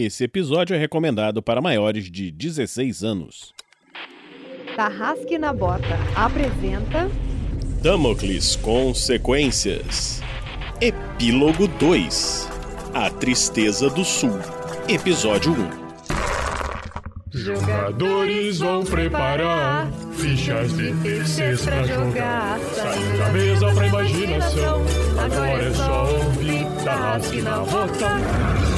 Esse episódio é recomendado para maiores de 16 anos. Tarrasque na Bota apresenta Damocles Consequências. Epílogo 2 A Tristeza do Sul. Episódio 1 Jogadores vão preparar fichas de terceiros pra jogar. Saindo da mesa pra imaginação. Agora é só ouvir Tarrasque na Bota.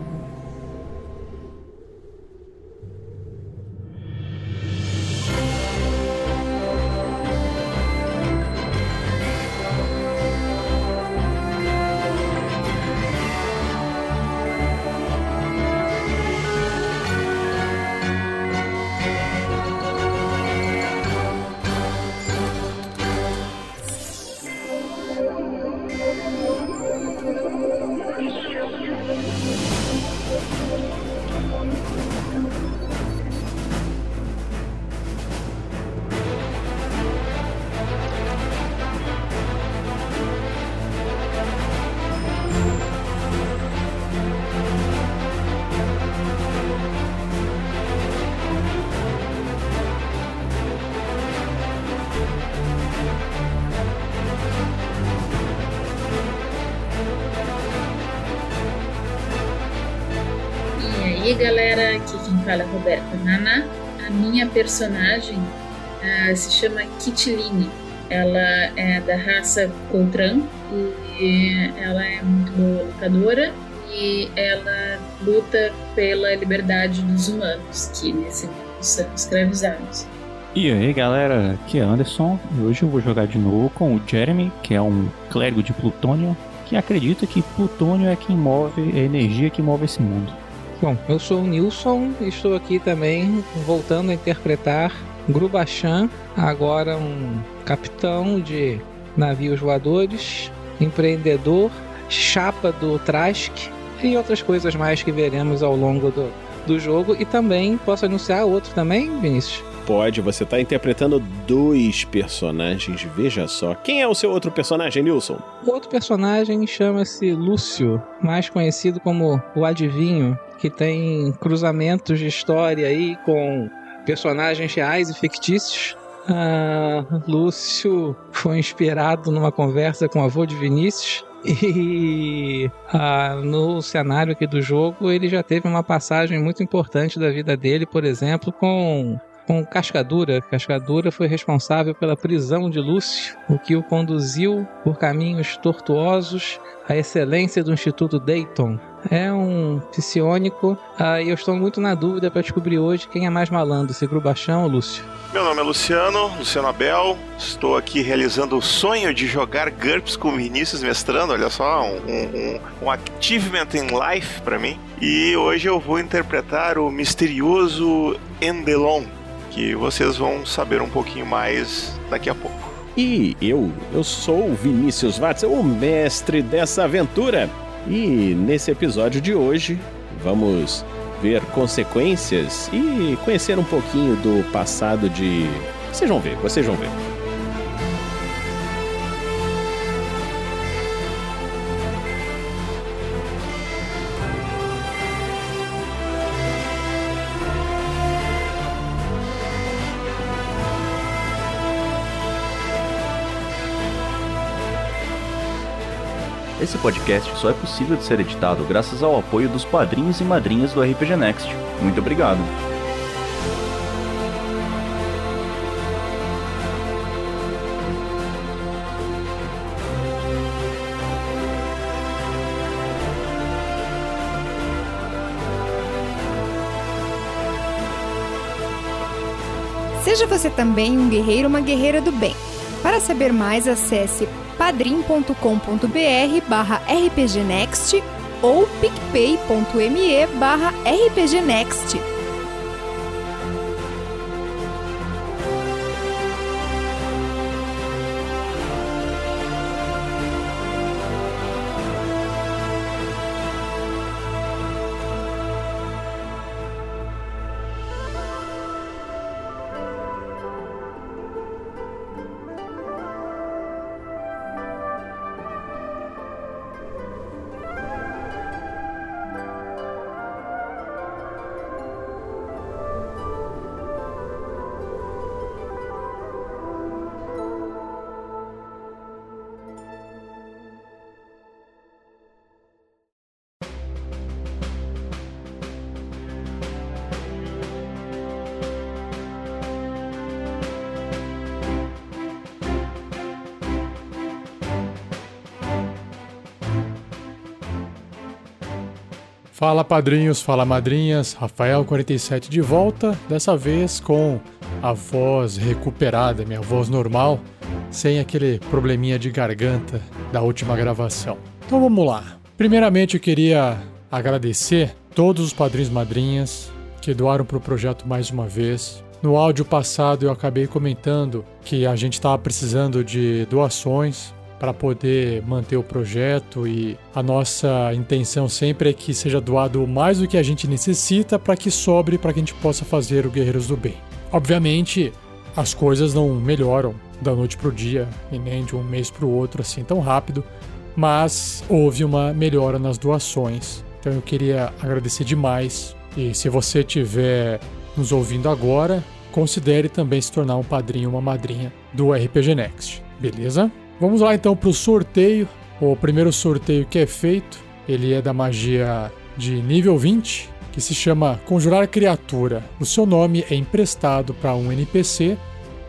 Personagem ah, se chama Kitiline. Ela é da raça Coltran e ela é muito boa lutadora e ela luta pela liberdade dos humanos, que nesse mundo são escravizados. E aí galera, aqui é Anderson e hoje eu vou jogar de novo com o Jeremy, que é um clérigo de Plutônio, que acredita que Plutônio é quem move, é a energia que move esse mundo. Bom, eu sou o Nilson e estou aqui também voltando a interpretar Grubachan, agora um capitão de navios voadores, empreendedor, chapa do Trask e outras coisas mais que veremos ao longo do, do jogo. E também posso anunciar outro também, Vinícius? Pode, você está interpretando dois personagens, veja só. Quem é o seu outro personagem, Nilson? O outro personagem chama-se Lúcio, mais conhecido como o Adivinho, que tem cruzamentos de história aí com personagens reais e fictícios. Ah, Lúcio foi inspirado numa conversa com o avô de Vinícius. E ah, no cenário aqui do jogo, ele já teve uma passagem muito importante da vida dele, por exemplo, com com Cascadura. Cascadura foi responsável pela prisão de Lúcio, o que o conduziu por caminhos tortuosos à excelência do Instituto Dayton. É um psionico ah, e eu estou muito na dúvida para descobrir hoje quem é mais malandro, se Grubachão ou Lúcio. Meu nome é Luciano, Luciano Abel. Estou aqui realizando o sonho de jogar GURPS com Vinícius mestrando. Olha só, um, um, um achievement in life para mim. E hoje eu vou interpretar o misterioso Endelon, que vocês vão saber um pouquinho mais daqui a pouco. E eu, eu sou o Vinícius Watts, o mestre dessa aventura. E nesse episódio de hoje, vamos ver consequências e conhecer um pouquinho do passado de. Vocês vão ver, vocês vão ver. Podcast só é possível de ser editado graças ao apoio dos padrinhos e madrinhas do RPG Next. Muito obrigado. Seja você também um guerreiro ou uma guerreira do bem. Para saber mais, acesse padrim.com.br barra rpgnext ou picpay.me barra rpgnext. Fala padrinhos, fala madrinhas, Rafael47 de volta, dessa vez com a voz recuperada, minha voz normal, sem aquele probleminha de garganta da última gravação. Então vamos lá. Primeiramente eu queria agradecer todos os padrinhos madrinhas que doaram para o projeto mais uma vez. No áudio passado eu acabei comentando que a gente estava precisando de doações para poder manter o projeto e a nossa intenção sempre é que seja doado mais do que a gente necessita para que sobre para que a gente possa fazer o Guerreiros do Bem. Obviamente, as coisas não melhoram da noite para o dia e nem de um mês para o outro assim tão rápido, mas houve uma melhora nas doações. Então eu queria agradecer demais e se você estiver nos ouvindo agora, considere também se tornar um padrinho ou uma madrinha do RPG Next, beleza? Vamos lá então para o sorteio. O primeiro sorteio que é feito, ele é da magia de nível 20, que se chama Conjurar Criatura. O seu nome é emprestado para um NPC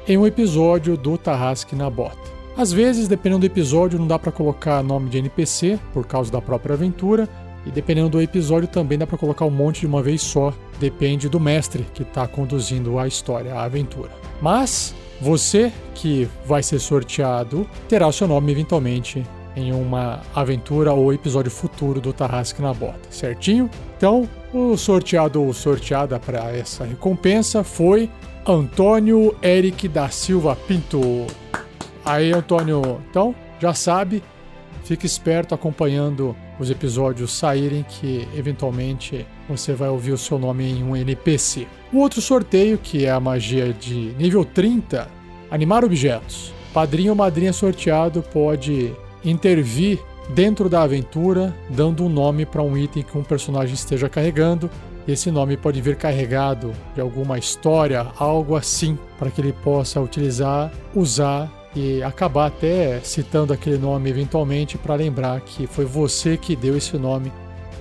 em um episódio do Tarrasque na Bota. Às vezes, dependendo do episódio, não dá para colocar nome de NPC por causa da própria aventura, e dependendo do episódio também dá para colocar um monte de uma vez só, depende do mestre que está conduzindo a história, a aventura. Mas você que vai ser sorteado terá o seu nome eventualmente em uma aventura ou episódio futuro do Tarrasque na Bota, certinho? Então, o sorteado ou sorteada para essa recompensa foi Antônio Eric da Silva Pinto. Aí, Antônio, então já sabe, fique esperto acompanhando os episódios saírem que eventualmente você vai ouvir o seu nome em um NPC. O outro sorteio, que é a magia de nível 30, animar objetos. Padrinho ou madrinha sorteado pode intervir dentro da aventura, dando um nome para um item que um personagem esteja carregando. Esse nome pode vir carregado de alguma história, algo assim, para que ele possa utilizar, usar e acabar até citando aquele nome eventualmente para lembrar que foi você que deu esse nome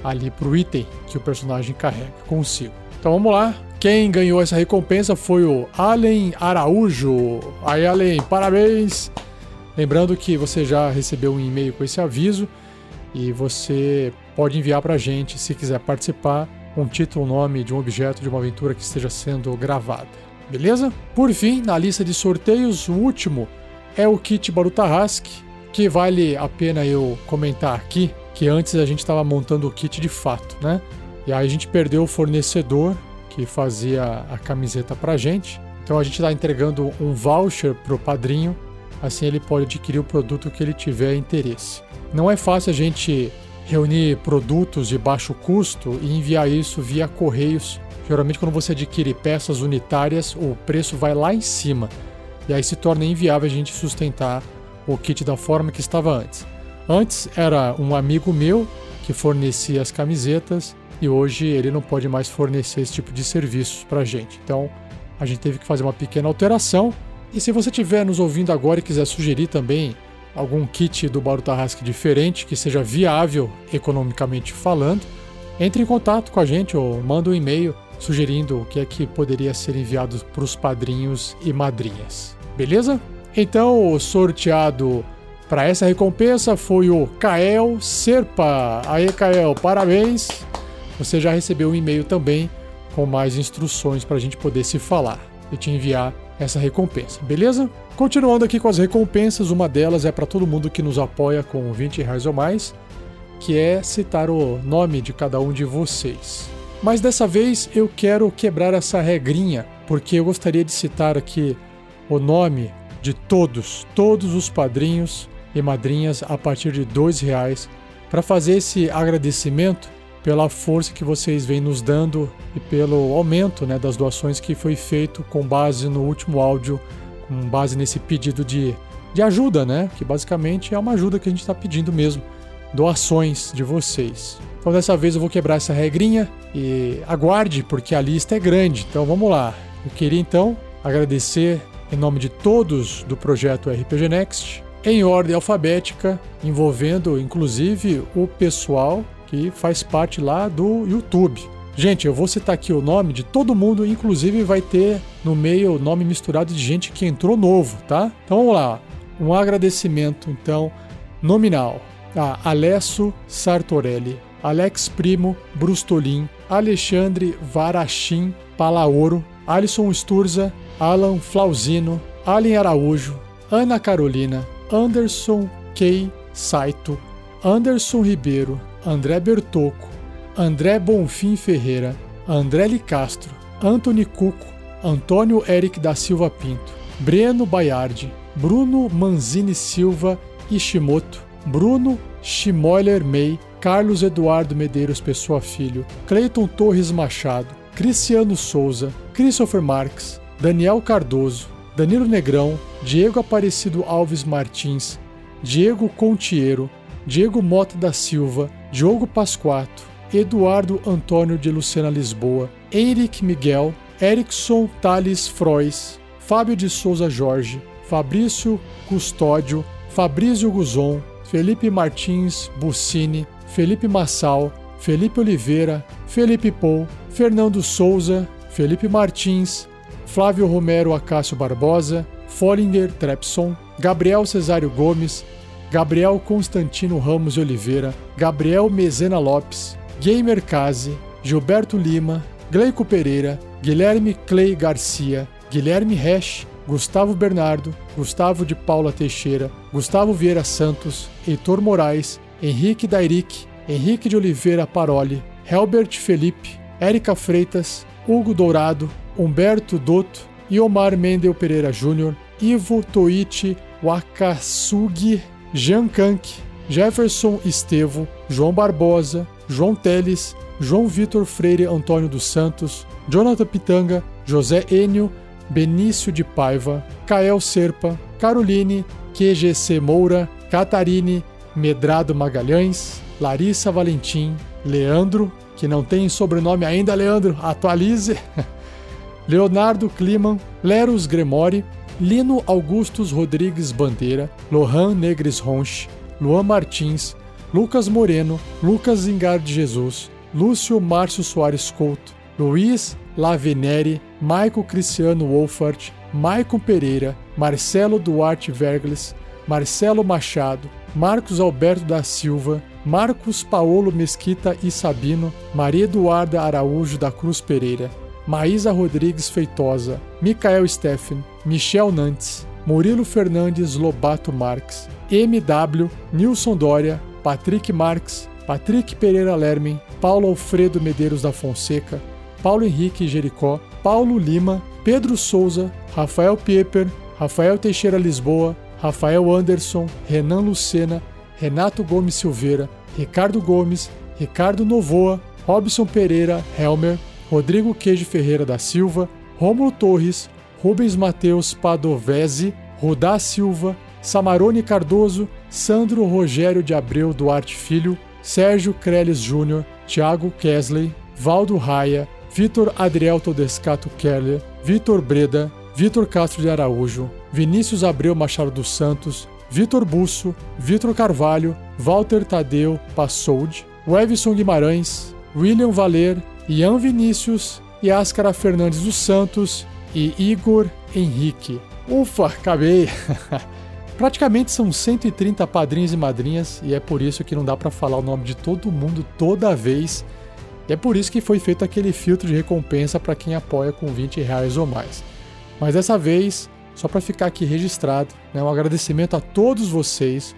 ali para o item que o personagem carrega consigo. Então vamos lá. Quem ganhou essa recompensa foi o Allen Araújo. Aí, Allen, parabéns! Lembrando que você já recebeu um e-mail com esse aviso e você pode enviar para a gente se quiser participar um título, nome de um objeto de uma aventura que esteja sendo gravada. Beleza? Por fim, na lista de sorteios, o último é o kit Barutarrasque, que vale a pena eu comentar aqui, que antes a gente estava montando o kit de fato, né? E aí a gente perdeu o fornecedor que fazia a camiseta pra gente. Então a gente está entregando um voucher pro padrinho, assim ele pode adquirir o produto que ele tiver interesse. Não é fácil a gente reunir produtos de baixo custo e enviar isso via correios. Geralmente quando você adquire peças unitárias, o preço vai lá em cima. E aí se torna inviável a gente sustentar o kit da forma que estava antes. Antes era um amigo meu que fornecia as camisetas e hoje ele não pode mais fornecer esse tipo de serviços para gente. Então a gente teve que fazer uma pequena alteração. E se você estiver nos ouvindo agora e quiser sugerir também algum kit do Baru Tarrasque diferente que seja viável economicamente falando, entre em contato com a gente ou manda um e-mail sugerindo o que é que poderia ser enviado para os padrinhos e madrinhas. Beleza? Então, o sorteado para essa recompensa foi o Kael Serpa. Aí, Kael, parabéns! Você já recebeu um e-mail também com mais instruções para a gente poder se falar e te enviar essa recompensa, beleza? Continuando aqui com as recompensas, uma delas é para todo mundo que nos apoia com 20 reais ou mais, que é citar o nome de cada um de vocês. Mas dessa vez eu quero quebrar essa regrinha, porque eu gostaria de citar aqui o nome de todos, todos os padrinhos e madrinhas a partir de dois reais, para fazer esse agradecimento pela força que vocês vêm nos dando e pelo aumento né, das doações que foi feito com base no último áudio, com base nesse pedido de, de ajuda, né? Que basicamente é uma ajuda que a gente está pedindo mesmo, doações de vocês. Então dessa vez eu vou quebrar essa regrinha e aguarde, porque a lista é grande. Então vamos lá. Eu queria então agradecer em nome de todos do projeto RPG Next, em ordem alfabética, envolvendo inclusive o pessoal que faz parte lá do YouTube. Gente, eu vou citar aqui o nome de todo mundo, inclusive vai ter no meio o nome misturado de gente que entrou novo, tá? Então vamos lá. Um agradecimento, então, nominal a Alesso Sartorelli, Alex Primo, Brustolin, Alexandre Varachim, Palaoro, Alisson Sturza, Alan Flauzino, Alien Araújo, Ana Carolina, Anderson Kei Saito, Anderson Ribeiro, André Bertocco, André Bonfim Ferreira, André Licastro, Anthony Cuco, Antônio Eric da Silva Pinto, Breno Baiardi, Bruno Manzini Silva Ishimoto, Bruno Schmoller May, Carlos Eduardo Medeiros Pessoa Filho, Cleiton Torres Machado, Cristiano Souza, Christopher Marques, Daniel Cardoso, Danilo Negrão, Diego Aparecido Alves Martins, Diego Contiero, Diego Mota da Silva, Diogo Pasquato, Eduardo Antônio de Lucena Lisboa, Henrique Miguel, Erickson Thales Frois, Fábio de Souza Jorge, Fabrício Custódio, Fabrício Guzon, Felipe Martins Buccini, Felipe Massal, Felipe Oliveira, Felipe Pou, Fernando Souza, Felipe Martins, Flávio Romero Acácio Barbosa, Follinger Trepson, Gabriel Cesário Gomes, Gabriel Constantino Ramos de Oliveira, Gabriel Mezena Lopes, Gamer Kazi, Gilberto Lima, Gleico Pereira, Guilherme Clay Garcia, Guilherme Resch, Gustavo Bernardo, Gustavo de Paula Teixeira, Gustavo Vieira Santos, Heitor Moraes, Henrique Dairic, Henrique de Oliveira Paroli, Helbert Felipe, Érica Freitas, Hugo Dourado, Humberto Dotto, Iomar Mendel Pereira Júnior, Ivo Toichi Wakasugi, Jean Kank, Jefferson Estevo, João Barbosa, João Teles, João Vitor Freire Antônio dos Santos, Jonathan Pitanga, José Enio, Benício de Paiva, Kael Serpa, Caroline, QGC Moura, Catarine, Medrado Magalhães, Larissa Valentim, Leandro, que não tem sobrenome ainda, Leandro, atualize. Leonardo Kliman, Leros Gremori, Lino Augustus Rodrigues Bandeira, Lohan Negres Ronche, Luan Martins, Lucas Moreno, Lucas Zingar de Jesus, Lúcio Márcio Soares Couto, Luiz Laveneri, Maico Cristiano Wolfart, Maicon Pereira, Marcelo Duarte Vergles, Marcelo Machado, Marcos Alberto da Silva, Marcos Paolo Mesquita e Sabino, Maria Eduarda Araújo da Cruz Pereira, Maísa Rodrigues Feitosa, Micael Steffen, Michel Nantes, Murilo Fernandes Lobato Marques, MW, Nilson Dória, Patrick Marques, Patrick Pereira Lermen, Paulo Alfredo Medeiros da Fonseca, Paulo Henrique Jericó, Paulo Lima, Pedro Souza, Rafael Pieper, Rafael Teixeira Lisboa, Rafael Anderson, Renan Lucena, Renato Gomes Silveira, Ricardo Gomes, Ricardo Novoa, Robson Pereira Helmer, Rodrigo Queijo Ferreira da Silva, Rômulo Torres, Rubens Mateus Padovese, Rodá Silva, Samarone Cardoso, Sandro Rogério de Abreu Duarte Filho, Sérgio Creles Júnior, Thiago Kesley, Valdo Raia, Vitor Adriel Todescato Keller, Vitor Breda, Vitor Castro de Araújo, Vinícius Abreu Machado dos Santos, Vitor Busso, Vitor Carvalho, Walter Tadeu Passold, Wevson Guimarães, William Valer, Ian Vinícius, Yáscara Fernandes dos Santos e Igor Henrique. Ufa, acabei! Praticamente são 130 padrinhos e madrinhas e é por isso que não dá para falar o nome de todo mundo toda vez. E é por isso que foi feito aquele filtro de recompensa para quem apoia com 20 reais ou mais. Mas dessa vez, só para ficar aqui registrado, né, um agradecimento a todos vocês.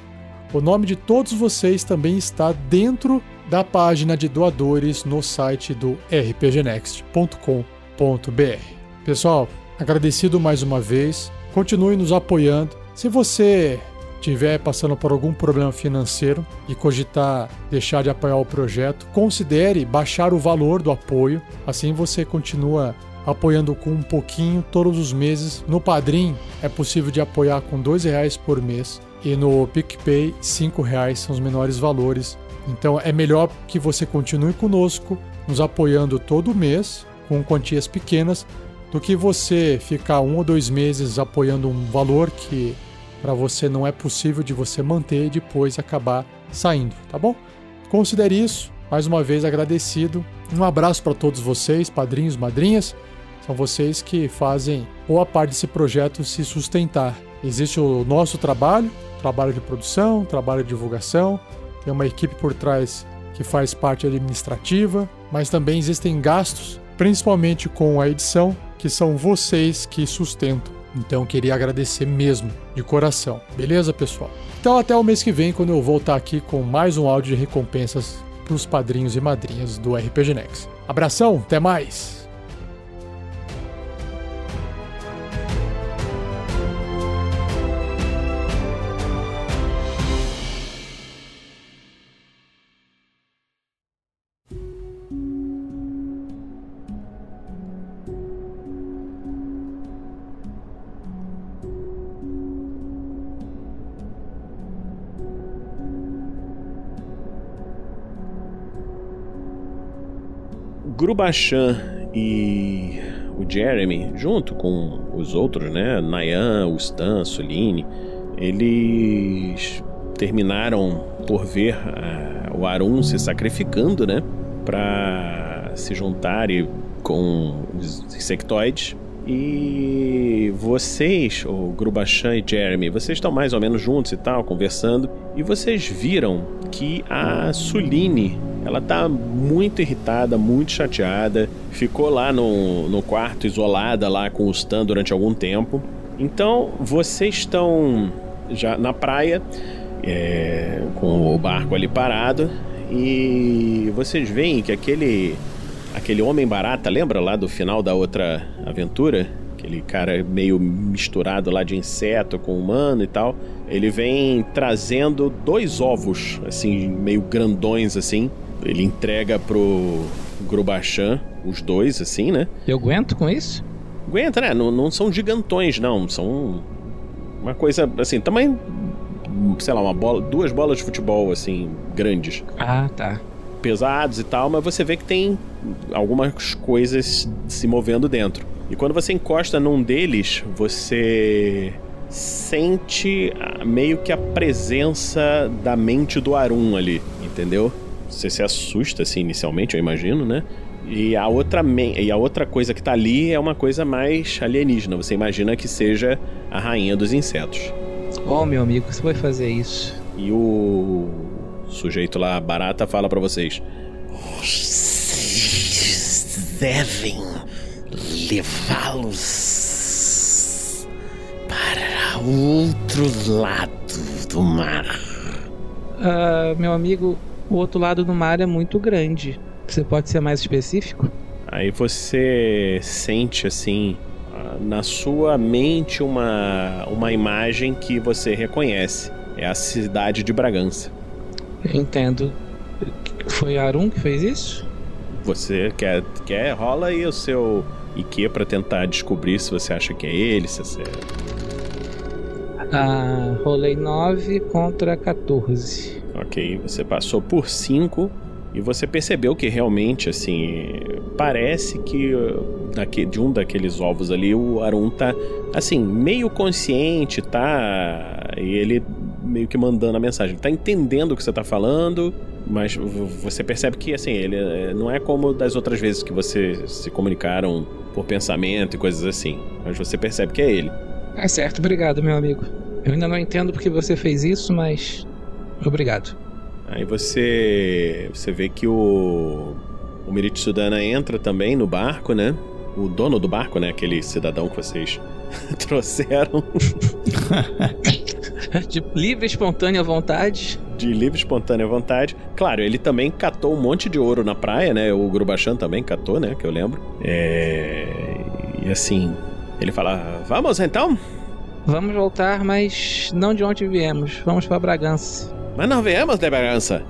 O nome de todos vocês também está dentro da página de doadores no site do rpgnext.com.br. Pessoal, agradecido mais uma vez. Continue nos apoiando. Se você estiver passando por algum problema financeiro e cogitar deixar de apoiar o projeto, considere baixar o valor do apoio. Assim você continua apoiando com um pouquinho todos os meses. No Padrim é possível de apoiar com dois reais por mês e no PicPay cinco reais são os menores valores. Então é melhor que você continue conosco, nos apoiando todo mês com quantias pequenas, do que você ficar um ou dois meses apoiando um valor que para você não é possível de você manter e depois acabar saindo, tá bom? Considere isso. Mais uma vez agradecido. Um abraço para todos vocês, padrinhos, madrinhas. São vocês que fazem boa parte desse projeto se sustentar. Existe o nosso trabalho, trabalho de produção, trabalho de divulgação, tem uma equipe por trás que faz parte administrativa, mas também existem gastos, principalmente com a edição, que são vocês que sustentam. Então queria agradecer mesmo, de coração. Beleza, pessoal? Então até o mês que vem, quando eu voltar aqui com mais um áudio de recompensas para os padrinhos e madrinhas do RPG Next. Abração, até mais! Grubachan e o Jeremy, junto com os outros, né? Nayan, o Stan, Suline, eles terminaram por ver uh, o Arun se sacrificando, né? Para se juntar com os insectoides. E vocês, o Grubachan e Jeremy, vocês estão mais ou menos juntos e tal, conversando. E vocês viram que a Suline ela tá muito irritada, muito chateada. Ficou lá no, no quarto, isolada lá com o Stan durante algum tempo. Então, vocês estão já na praia, é, com o barco ali parado. E vocês veem que aquele aquele homem barata, lembra lá do final da outra aventura? Aquele cara meio misturado lá de inseto com humano e tal. Ele vem trazendo dois ovos, assim, meio grandões assim. Ele entrega pro Grubachan os dois, assim, né? Eu aguento com isso? Aguenta, né? Não, não são gigantões, não. São uma coisa, assim, tamanho. Sei lá, uma bola, duas bolas de futebol, assim, grandes. Ah, tá. Pesados e tal, mas você vê que tem algumas coisas se movendo dentro. E quando você encosta num deles, você sente meio que a presença da mente do Arun ali, entendeu? Você se assusta, assim, inicialmente, eu imagino, né? E a outra, e a outra coisa que tá ali é uma coisa mais alienígena. Você imagina que seja a rainha dos insetos. Oh, meu amigo, você vai fazer isso. E o sujeito lá, barata, fala para vocês: Vocês devem levá-los para outro lado do mar. Uh, meu amigo, o outro lado do mar é muito grande. Você pode ser mais específico? Aí você sente assim na sua mente uma, uma imagem que você reconhece. É a cidade de Bragança. Entendo. Foi Arun que fez isso? Você quer, quer rola aí o seu IQ para tentar descobrir se você acha que é ele, se você... Ah, rolei 9 contra 14. Ok, você passou por 5 e você percebeu que realmente, assim, parece que uh, de um daqueles ovos ali o Arun tá, assim, meio consciente, tá? E ele meio que mandando a mensagem. Tá entendendo o que você tá falando, mas você percebe que, assim, ele eh, não é como das outras vezes que você se comunicaram por pensamento e coisas assim. Mas você percebe que é ele. É certo, obrigado, meu amigo. Eu ainda não entendo porque você fez isso, mas Obrigado. Aí você você vê que o o Miritsudana entra também no barco, né? O dono do barco, né? Aquele cidadão que vocês trouxeram. De livre espontânea vontade. De livre espontânea vontade. Claro, ele também catou um monte de ouro na praia, né? O Grubachan também catou, né? Que eu lembro. É... E assim, ele fala: Vamos então? Vamos voltar, mas não de onde viemos. Vamos para Bragança. Mas não viemos de Bragança.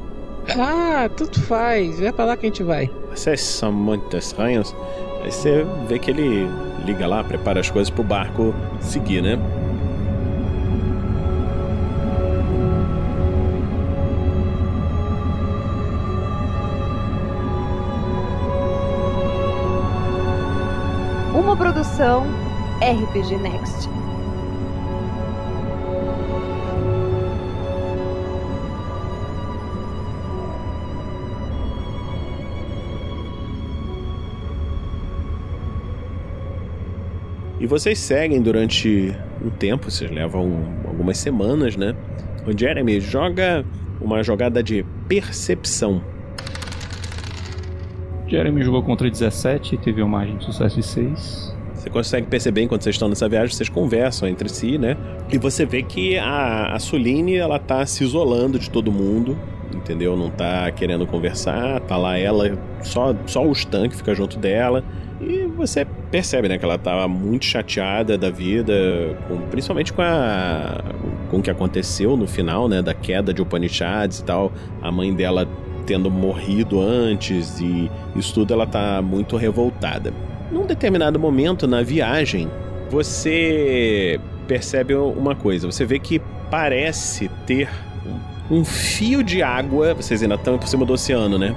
Ah, tudo faz. É pra lá que a gente vai. Vocês são muito estranhos. Aí você vê que ele liga lá, prepara as coisas pro barco seguir, né? Produção RPG Next. E vocês seguem durante um tempo, vocês levam algumas semanas, né? O Jeremy joga uma jogada de percepção. Jeremy jogou contra 17 e teve uma margem de sucesso de 6. Você consegue perceber enquanto vocês estão nessa viagem, vocês conversam entre si, né? E você vê que a, a Suline, ela tá se isolando de todo mundo, entendeu? Não tá querendo conversar, tá lá ela, só, só o Stan que fica junto dela. E você percebe, né, que ela tava muito chateada da vida, com- principalmente com a com o que aconteceu no final, né, da queda de Upanishads e tal, a mãe dela tendo morrido antes e isso tudo ela tá muito revoltada. Num determinado momento na viagem, você percebe uma coisa, você vê que parece ter um fio de água, vocês ainda estão por cima do oceano, né?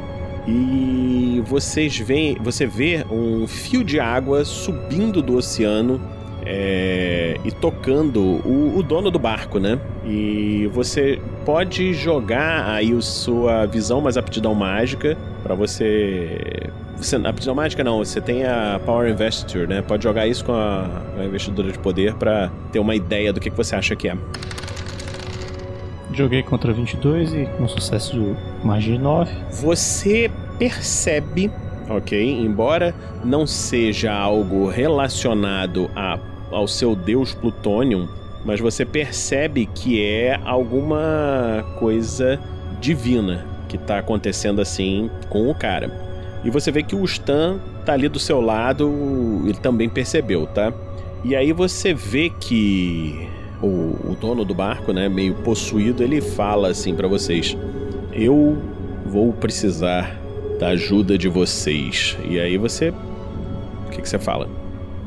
E vocês veem, você vê um fio de água subindo do oceano é, e tocando o, o dono do barco, né? E você pode jogar aí a sua visão mais aptidão mágica para você. Você, aptidão mágica não, você tem a Power Investiture, né? Pode jogar isso com a, a investidora de poder para ter uma ideia do que, que você acha que é. Joguei contra 22 e com sucesso de margem de 9. Você percebe, ok? Embora não seja algo relacionado a, ao seu deus Plutonium, mas você percebe que é alguma coisa divina que tá acontecendo assim com o cara. E você vê que o Stan tá ali do seu lado, ele também percebeu, tá? E aí você vê que o, o dono do barco, né, meio possuído, ele fala assim pra vocês: Eu vou precisar da ajuda de vocês. E aí você. O que, que você fala?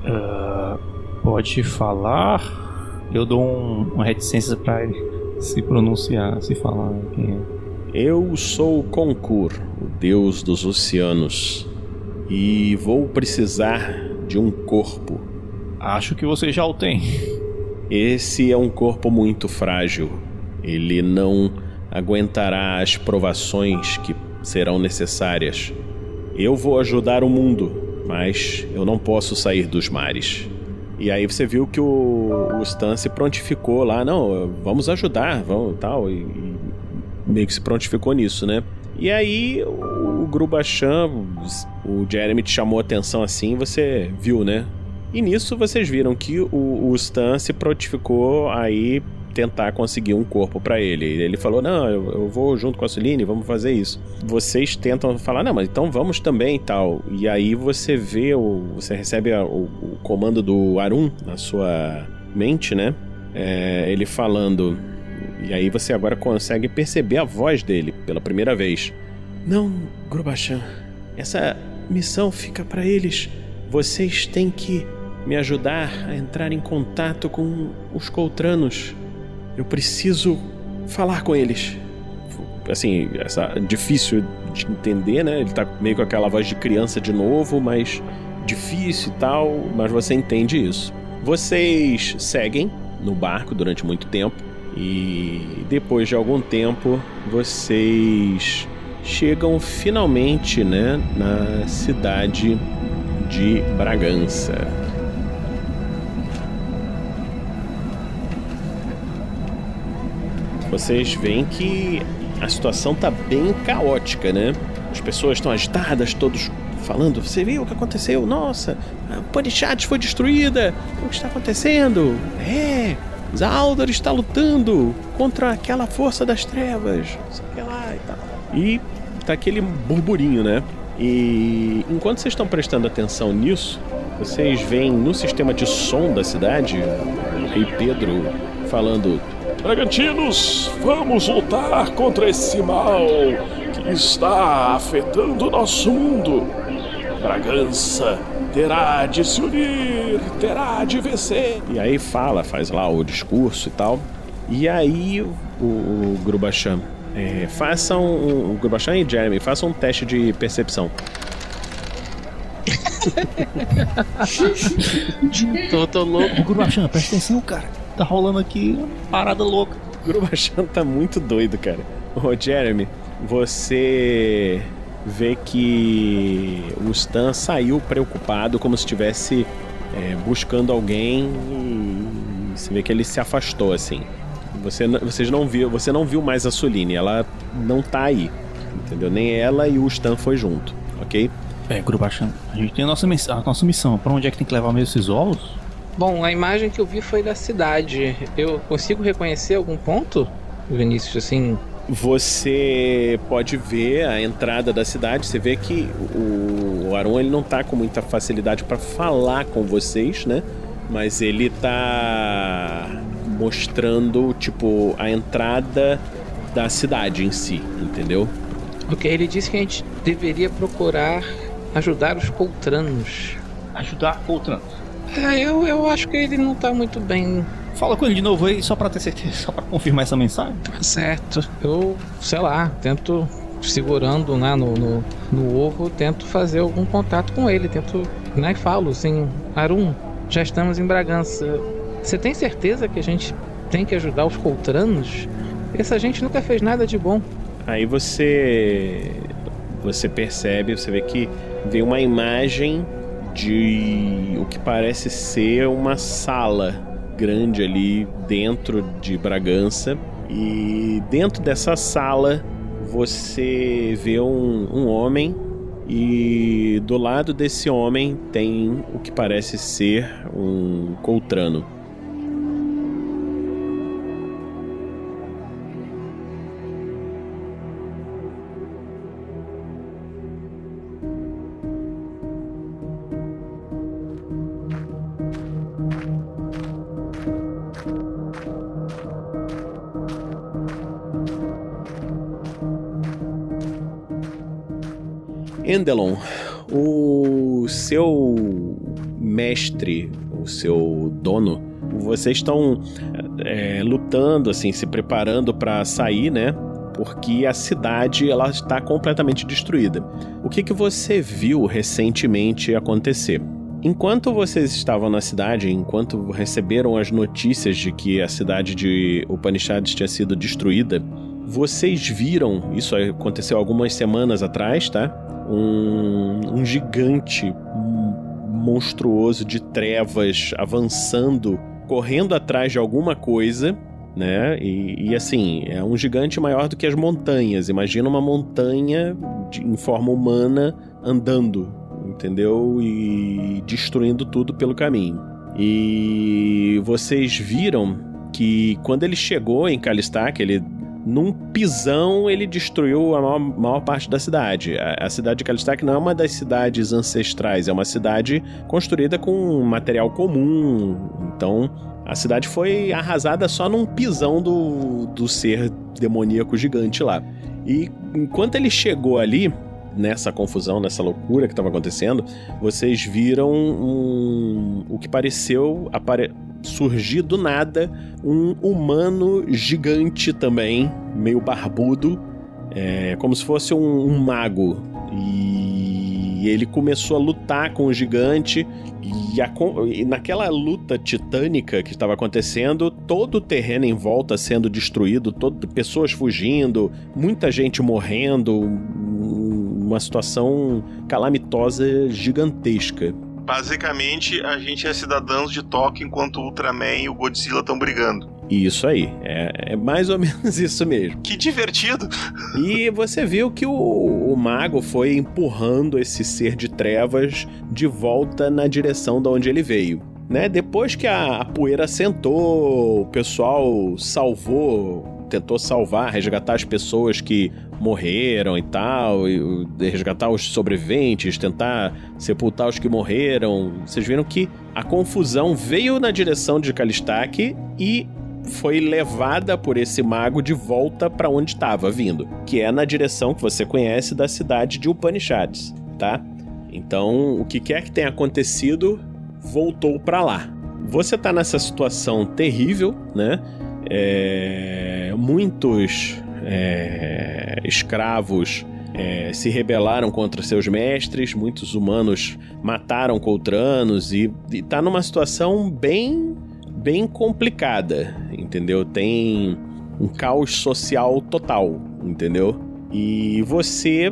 Ah, pode falar. Eu dou um, uma reticência pra ele se pronunciar, se falar quem é. Eu sou Concur, o deus dos oceanos, e vou precisar de um corpo. Acho que você já o tem. Esse é um corpo muito frágil. Ele não aguentará as provações que serão necessárias. Eu vou ajudar o mundo, mas eu não posso sair dos mares. E aí você viu que o, o Stan se prontificou lá, não, vamos ajudar, vamos tal, e, e meio que se prontificou nisso, né? E aí o Grubachan, o Jeremy te chamou a atenção assim, você viu, né? E nisso vocês viram que o, o Stan se prontificou aí tentar conseguir um corpo pra ele. Ele falou: Não, eu, eu vou junto com a Suline, vamos fazer isso. Vocês tentam falar: Não, mas então vamos também e tal. E aí você vê, o, você recebe a- o, o comando do Arun na sua mente, né? É, ele falando. E aí você agora consegue perceber a voz dele pela primeira vez. Não, Grubachan, essa missão fica pra eles. Vocês têm que me ajudar a entrar em contato com os Coltranos. Eu preciso falar com eles. Assim, essa difícil de entender, né? Ele tá meio com aquela voz de criança de novo, mas difícil e tal, mas você entende isso. Vocês seguem no barco durante muito tempo e depois de algum tempo vocês chegam finalmente, né, na cidade de Bragança. Vocês veem que a situação tá bem caótica, né? As pessoas estão agitadas, todos falando: Você viu o que aconteceu? Nossa, a Panichat foi destruída. O que está acontecendo? É, Zaldor está lutando contra aquela força das trevas. Sei que lá e tal. E tá aquele burburinho, né? E enquanto vocês estão prestando atenção nisso, vocês veem no sistema de som da cidade o rei Pedro falando: Bragantinos, vamos lutar contra esse mal que está afetando o nosso mundo. Bragança terá de se unir, terá de vencer. E aí fala, faz lá o discurso e tal. E aí o, o Grubachan, é, façam. O Grubachan e Jeremy, façam um teste de percepção. tô, tô louco. Grubachan, presta atenção, cara. Tá rolando aqui uma parada louca. O Grubachan tá muito doido, cara. Ô, Jeremy, você vê que o Stan saiu preocupado, como se estivesse é, buscando alguém e você vê que ele se afastou assim. Você, vocês não viu, você não viu mais a Suline, ela não tá aí, entendeu? Nem ela e o Stan foi junto, ok? É, Grubachan, a gente tem a nossa, miss- a nossa missão. Pra onde é que tem que levar mesmo esses ovos? Bom, a imagem que eu vi foi da cidade. Eu consigo reconhecer algum ponto, Vinícius, assim? Você pode ver a entrada da cidade, você vê que o Aron ele não tá com muita facilidade para falar com vocês, né? Mas ele tá mostrando tipo a entrada da cidade em si, entendeu? Ok, ele disse que a gente deveria procurar ajudar os coltranos. Ajudar Coltran. É, eu, eu acho que ele não tá muito bem Fala com ele de novo aí, só pra ter certeza, só pra confirmar essa mensagem. certo. Eu, sei lá, tento segurando né, no, no, no ovo, tento fazer algum contato com ele, tento, né, falo assim, Arum, já estamos em Bragança. Você tem certeza que a gente tem que ajudar os coltranos? Essa gente nunca fez nada de bom. Aí você você percebe, você vê que vem uma imagem de o que parece ser uma sala grande ali dentro de Bragança e dentro dessa sala você vê um, um homem e do lado desse homem tem o que parece ser um coltrano. Endelon, o seu mestre, o seu dono, vocês estão é, lutando, assim, se preparando para sair, né? Porque a cidade ela está completamente destruída. O que, que você viu recentemente acontecer? Enquanto vocês estavam na cidade, enquanto receberam as notícias de que a cidade de Upanishads tinha sido destruída, vocês viram, isso aconteceu algumas semanas atrás, tá? Um, um gigante monstruoso de trevas avançando, correndo atrás de alguma coisa, né? E, e, assim, é um gigante maior do que as montanhas. Imagina uma montanha de, em forma humana andando, entendeu? E destruindo tudo pelo caminho. E vocês viram que quando ele chegou em Calistak, ele num pisão ele destruiu a maior, maior parte da cidade. A, a, cidade de Calistak não é uma das cidades ancestrais, é uma cidade construída com material comum. Então a cidade foi arrasada só num pisão do, do ser demoníaco gigante lá. E enquanto ele chegou ali, nessa confusão, nessa loucura que estava acontecendo, vocês viram um, o que pareceu apare surgir do nada um humano gigante também, meio barbudo, é, como se fosse um, um, mago. E ele começou a lutar com o gigante, e, a, e naquela luta titânica que estava acontecendo, todo o terreno em volta sendo destruído, todo, pessoas fugindo, muita gente morrendo, uma situação calamitosa gigantesca. Basicamente, a gente é cidadãos de Tóquio enquanto o Ultraman e o Godzilla estão brigando. Isso aí, é, é, mais ou menos isso mesmo. Que divertido! E você viu que o, o, mago foi empurrando esse ser de trevas de volta na direção de onde ele veio. Né? Depois que a, a poeira sentou, o pessoal salvou tentou salvar, resgatar as pessoas que morreram e tal, e resgatar os sobreviventes, tentar sepultar os que morreram. Vocês viram que a confusão veio na direção de Kalistak e foi levada por esse mago de volta para onde estava vindo, que é na direção que você conhece da cidade de Upanishads, tá? Então, o que quer que tenha acontecido, voltou para lá. Você tá nessa situação terrível, né? É, muitos é, escravos é, se rebelaram contra seus mestres, muitos humanos mataram coltranos e, está numa situação bem, bem complicada, entendeu? Tem um caos social total, entendeu? E você,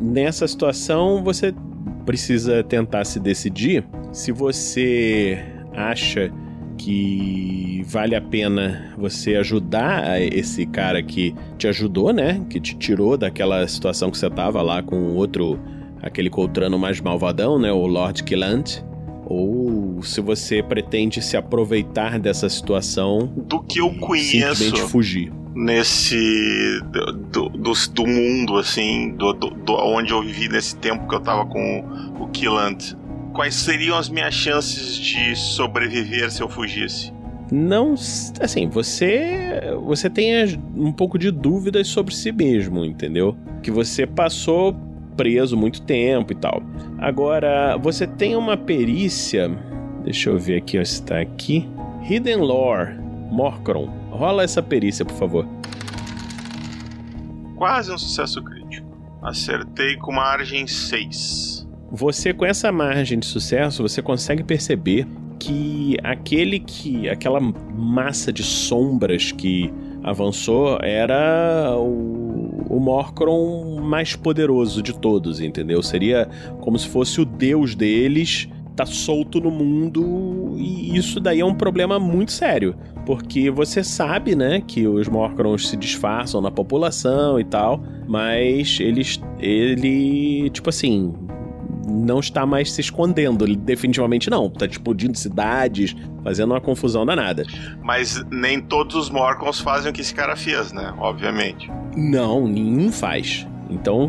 nessa situação, você precisa tentar se decidir se você acha que vale a pena você ajudar esse cara que te ajudou, né? Que te tirou daquela situação que você tava lá com outro aquele Coltrano mais malvadão, né, o Lord Killant, ou se você pretende se aproveitar dessa situação Do que eu simplesmente conheço fugir. nesse. Do, do, do- do mundo, assim, do, do, onde eu vivi nesse tempo que eu tava com o, o Killant. Quais seriam as minhas chances de sobreviver se eu fugisse? Não, assim, você você tem um pouco de dúvidas sobre si mesmo, entendeu? Que você passou preso muito tempo e tal. Agora, você tem uma perícia, deixa eu ver aqui, ó, se tá aqui. Hidden Lore, Morcron. Rola essa perícia, por favor. Quase um sucesso crítico. Acertei com margem 6. Você com essa margem de sucesso, você consegue perceber que aquele que aquela massa de sombras que avançou era o, o Morcron mais poderoso de todos, entendeu? Seria como se fosse o deus deles, tá solto no mundo e isso daí é um problema muito sério, porque você sabe, né, que os Morcrons se disfarçam na população e tal, mas eles ele, tipo assim, não está mais se escondendo. Ele definitivamente não. Tá explodindo cidades, fazendo uma confusão danada. Mas nem todos os Morcons fazem o que esse cara fez, né? Obviamente. Não, nenhum faz. Então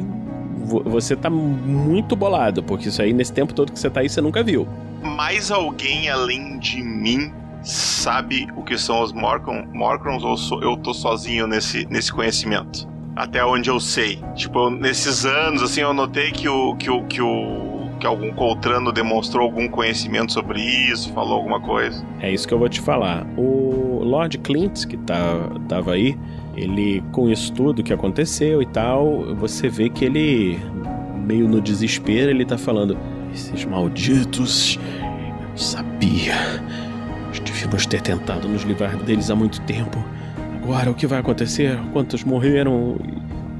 vo- você tá muito bolado, porque isso aí, nesse tempo todo que você tá aí, você nunca viu. Mais alguém além de mim sabe o que são os Morcon, Morcrons ou sou- eu tô sozinho nesse, nesse conhecimento? Até onde eu sei. Tipo, nesses anos, assim, eu notei que o. que o. que o. que algum Coltrano demonstrou algum conhecimento sobre isso, falou alguma coisa. É isso que eu vou te falar. O Lord Clint, que tá, tava aí, ele, com isso tudo que aconteceu e tal, você vê que ele, meio no desespero, ele tá falando: Esses malditos, eu sabia. Nós devíamos ter tentado nos livrar deles há muito tempo. Agora o que vai acontecer? Quantos morreram?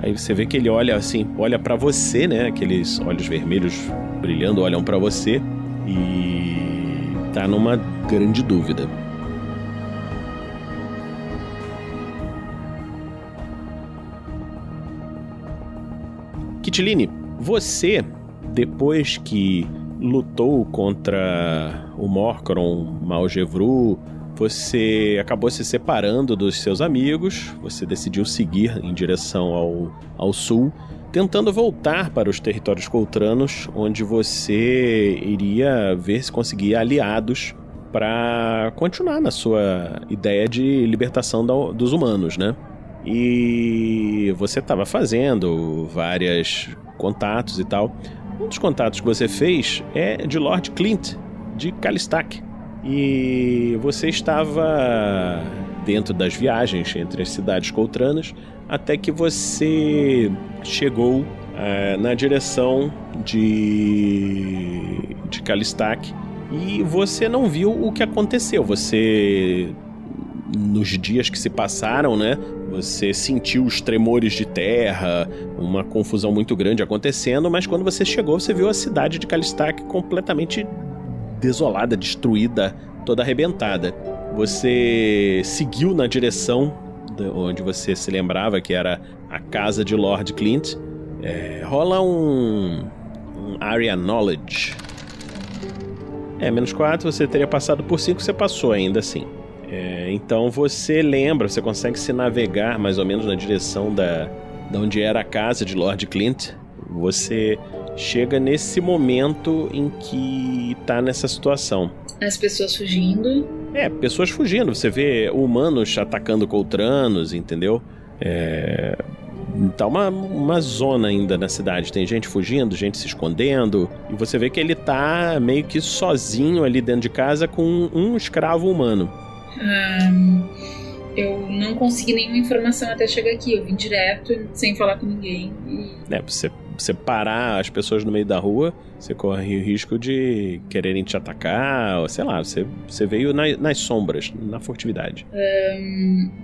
Aí você vê que ele olha assim, olha pra você, né? Aqueles olhos vermelhos brilhando olham pra você e tá numa grande dúvida. Kitiline, você, depois que lutou contra o Morcron Malgevru, você acabou se separando dos seus amigos, você decidiu seguir em direção ao, ao sul, tentando voltar para os territórios coltranos, onde você iria ver se conseguia aliados para continuar na sua ideia de libertação da- dos humanos, né? E você estava fazendo vários contatos e tal. Um dos contatos que você fez é de Lord Clint, de Calistac. E você estava dentro das viagens entre as cidades coltranas até que você chegou eh, na direção de, de Calistac e você não viu o que aconteceu. Você nos dias que se passaram, né? Você sentiu os tremores de terra, uma confusão muito grande acontecendo, mas quando você chegou, você viu a cidade de Calistac completamente desolada, destruída, toda arrebentada. Você seguiu na direção de onde você se lembrava que era a casa de Lord Clint. É, rola um, um Area Knowledge. É, menos 4, você teria passado por 5, você passou ainda assim. É, então você lembra, você consegue se navegar mais ou menos na direção da, da onde era a casa de Lord Clint. Você chega nesse momento em que tá nessa situação. As pessoas fugindo. É, pessoas fugindo. Você vê humanos atacando coltranos, entendeu? É. Tá uma, uma zona ainda na cidade. Tem gente fugindo, gente se escondendo. E você vê que ele tá meio que sozinho ali dentro de casa com um escravo humano. Ahn, eu não consegui nenhuma informação até chegar aqui. Eu vim direto, sem falar com ninguém. E né, você, você parar as pessoas no meio da rua, você corre o risco de quererem te atacar, ou sei lá, você, você veio na- nas sombras, na furtividade.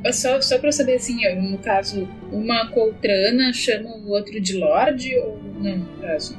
É só, só pra saber assim, no caso, uma coltrana chama o outro de Lorde ou não, no caso?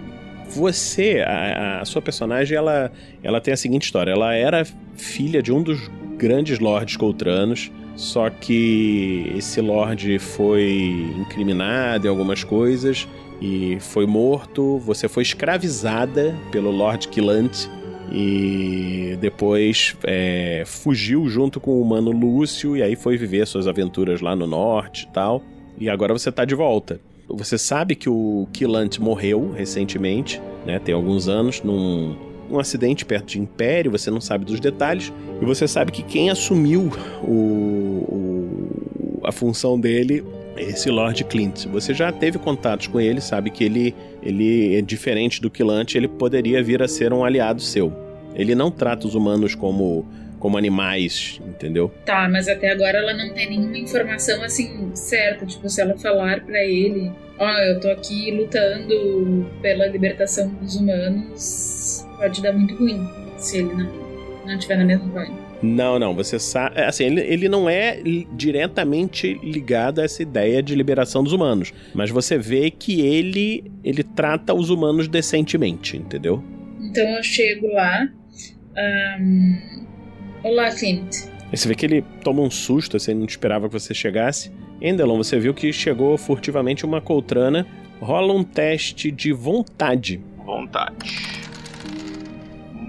Você, a, a sua personagem, ela, ela tem a seguinte história: ela era filha de um dos grandes lords coltranos, só que esse lord foi incriminado em algumas coisas e foi morto. Você foi escravizada pelo Lord Quilante e depois é, fugiu junto com o humano Lúcio e aí foi viver suas aventuras lá no norte e tal. E agora você tá de volta. Você sabe que o Quilante morreu recentemente, né? Tem alguns anos, num um acidente perto de Império, você não sabe dos detalhes, e você sabe que quem assumiu o, o, a função dele esse Lord Clint. Você já teve contatos com ele, sabe que ele, ele é diferente do Quilante, ele poderia vir a ser um aliado seu. Ele não trata os humanos como como animais, entendeu? Tá, mas até agora ela não tem nenhuma informação assim certa. Tipo, se ela falar para ele, ó, oh, eu tô aqui lutando pela libertação dos humanos, pode dar muito ruim se ele não, não tiver na mesma vibe. Não, não, você sabe. Assim, ele, ele não é diretamente ligado a essa ideia de liberação dos humanos. Mas você vê que ele, ele trata os humanos decentemente, entendeu? Então eu chego lá. Um, Olá, Clint. Aí você vê que ele toma um susto, assim, não esperava que você chegasse. Endelon, você viu que chegou furtivamente uma coltrana. Rola um teste de vontade. Vontade.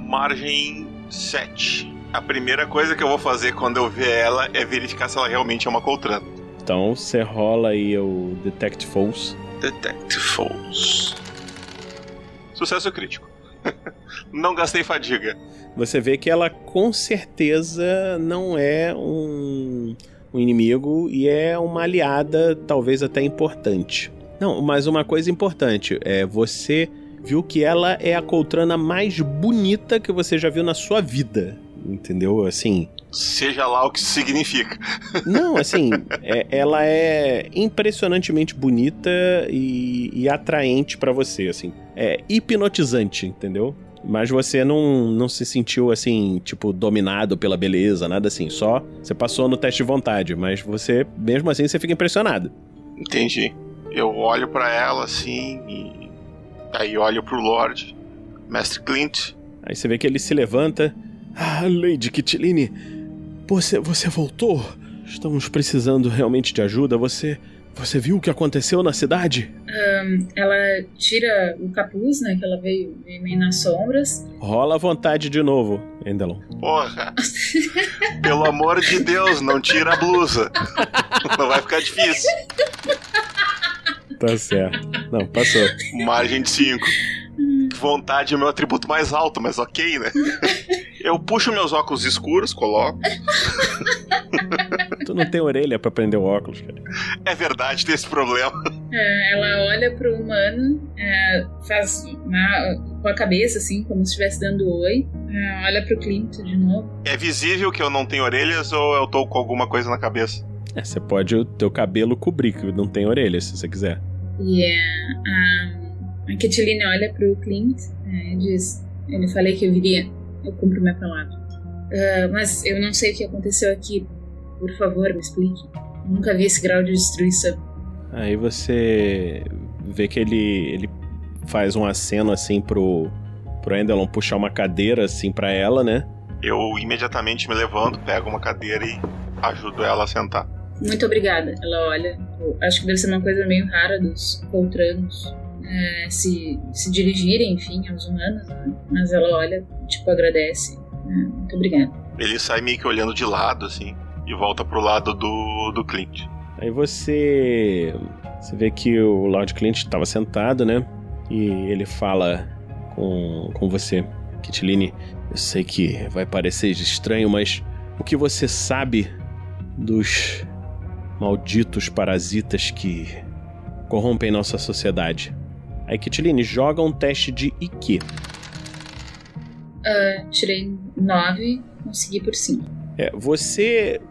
Margem 7. A primeira coisa que eu vou fazer quando eu ver ela é verificar se ela realmente é uma coltrana. Então você rola aí o Detect False. Detect False. Sucesso crítico. não gastei fadiga você vê que ela com certeza não é um, um inimigo e é uma aliada, talvez até importante. Não, mas uma coisa importante é você viu que ela é a Coltrana mais bonita que você já viu na sua vida. Entendeu? Assim. Seja lá o que isso significa. Não, assim, é, ela é impressionantemente bonita e, e atraente para você, assim. É hipnotizante, entendeu? Mas você não, não se sentiu assim, tipo, dominado pela beleza, nada assim. Só você passou no teste de vontade, mas você, mesmo assim, você fica impressionado. Entendi. Eu olho para ela assim e. Aí olho pro Lorde, Mestre Clint. Aí você vê que ele se levanta. Ah, Lady Kitline, você, você voltou? Estamos precisando realmente de ajuda. Você você viu o que aconteceu na cidade? Um, ela tira o capuz, né? Que ela veio, veio meio nas sombras. Rola a vontade de novo, Endelon. Porra! Pelo amor de Deus, não tira a blusa. não vai ficar difícil. Tá certo. Não, passou. Margem de 5. Vontade é o meu atributo mais alto, mas ok, né? Eu puxo meus óculos escuros, coloco. tu não tem orelha para prender o óculos, cara. É verdade, tem esse problema. É, ela olha pro humano, é, faz na, com a cabeça, assim, como se estivesse dando oi. É, olha pro Clint de novo. É visível que eu não tenho orelhas ou eu tô com alguma coisa na cabeça? É, você pode o teu cabelo cobrir, que não tem orelhas, se você quiser. E yeah, a, a Katiline olha pro Clint é, e diz: Eu falei que eu viria eu cumpro minha palavra. Uh, mas eu não sei o que aconteceu aqui. Por favor, me explique. Eu nunca vi esse grau de destruição. Aí você vê que ele, ele faz um aceno assim pro, pro Endelon puxar uma cadeira assim para ela, né? Eu imediatamente me levanto, pego uma cadeira e ajudo ela a sentar. Muito obrigada. Ela olha. Acho que deve ser uma coisa meio rara dos coltranos é, se, se dirigirem, enfim, aos humanos, né? mas ela olha, tipo, agradece. É, muito obrigada. Ele sai meio que olhando de lado, assim, e volta pro lado do, do Clint. Aí você. Você vê que o Lord Clint estava sentado, né? E ele fala com, com você, Kitline. Eu sei que vai parecer estranho, mas o que você sabe dos malditos parasitas que corrompem nossa sociedade? Aí, Kitline, joga um teste de IQ. Uh, tirei 9, consegui por 5. É, você.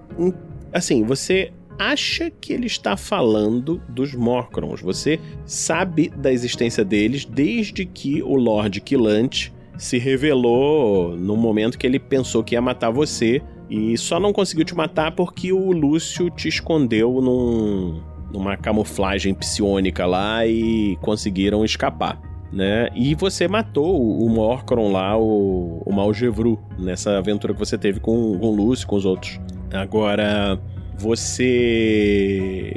Assim, você acha que ele está falando dos Morcrons. Você sabe da existência deles desde que o Lord Quilante se revelou no momento que ele pensou que ia matar você. E só não conseguiu te matar porque o Lúcio te escondeu num, numa camuflagem psionica lá e conseguiram escapar. Né? E você matou o Morcron lá, o, o Malgevru, nessa aventura que você teve com, com o Lúcio, com os outros. Agora, você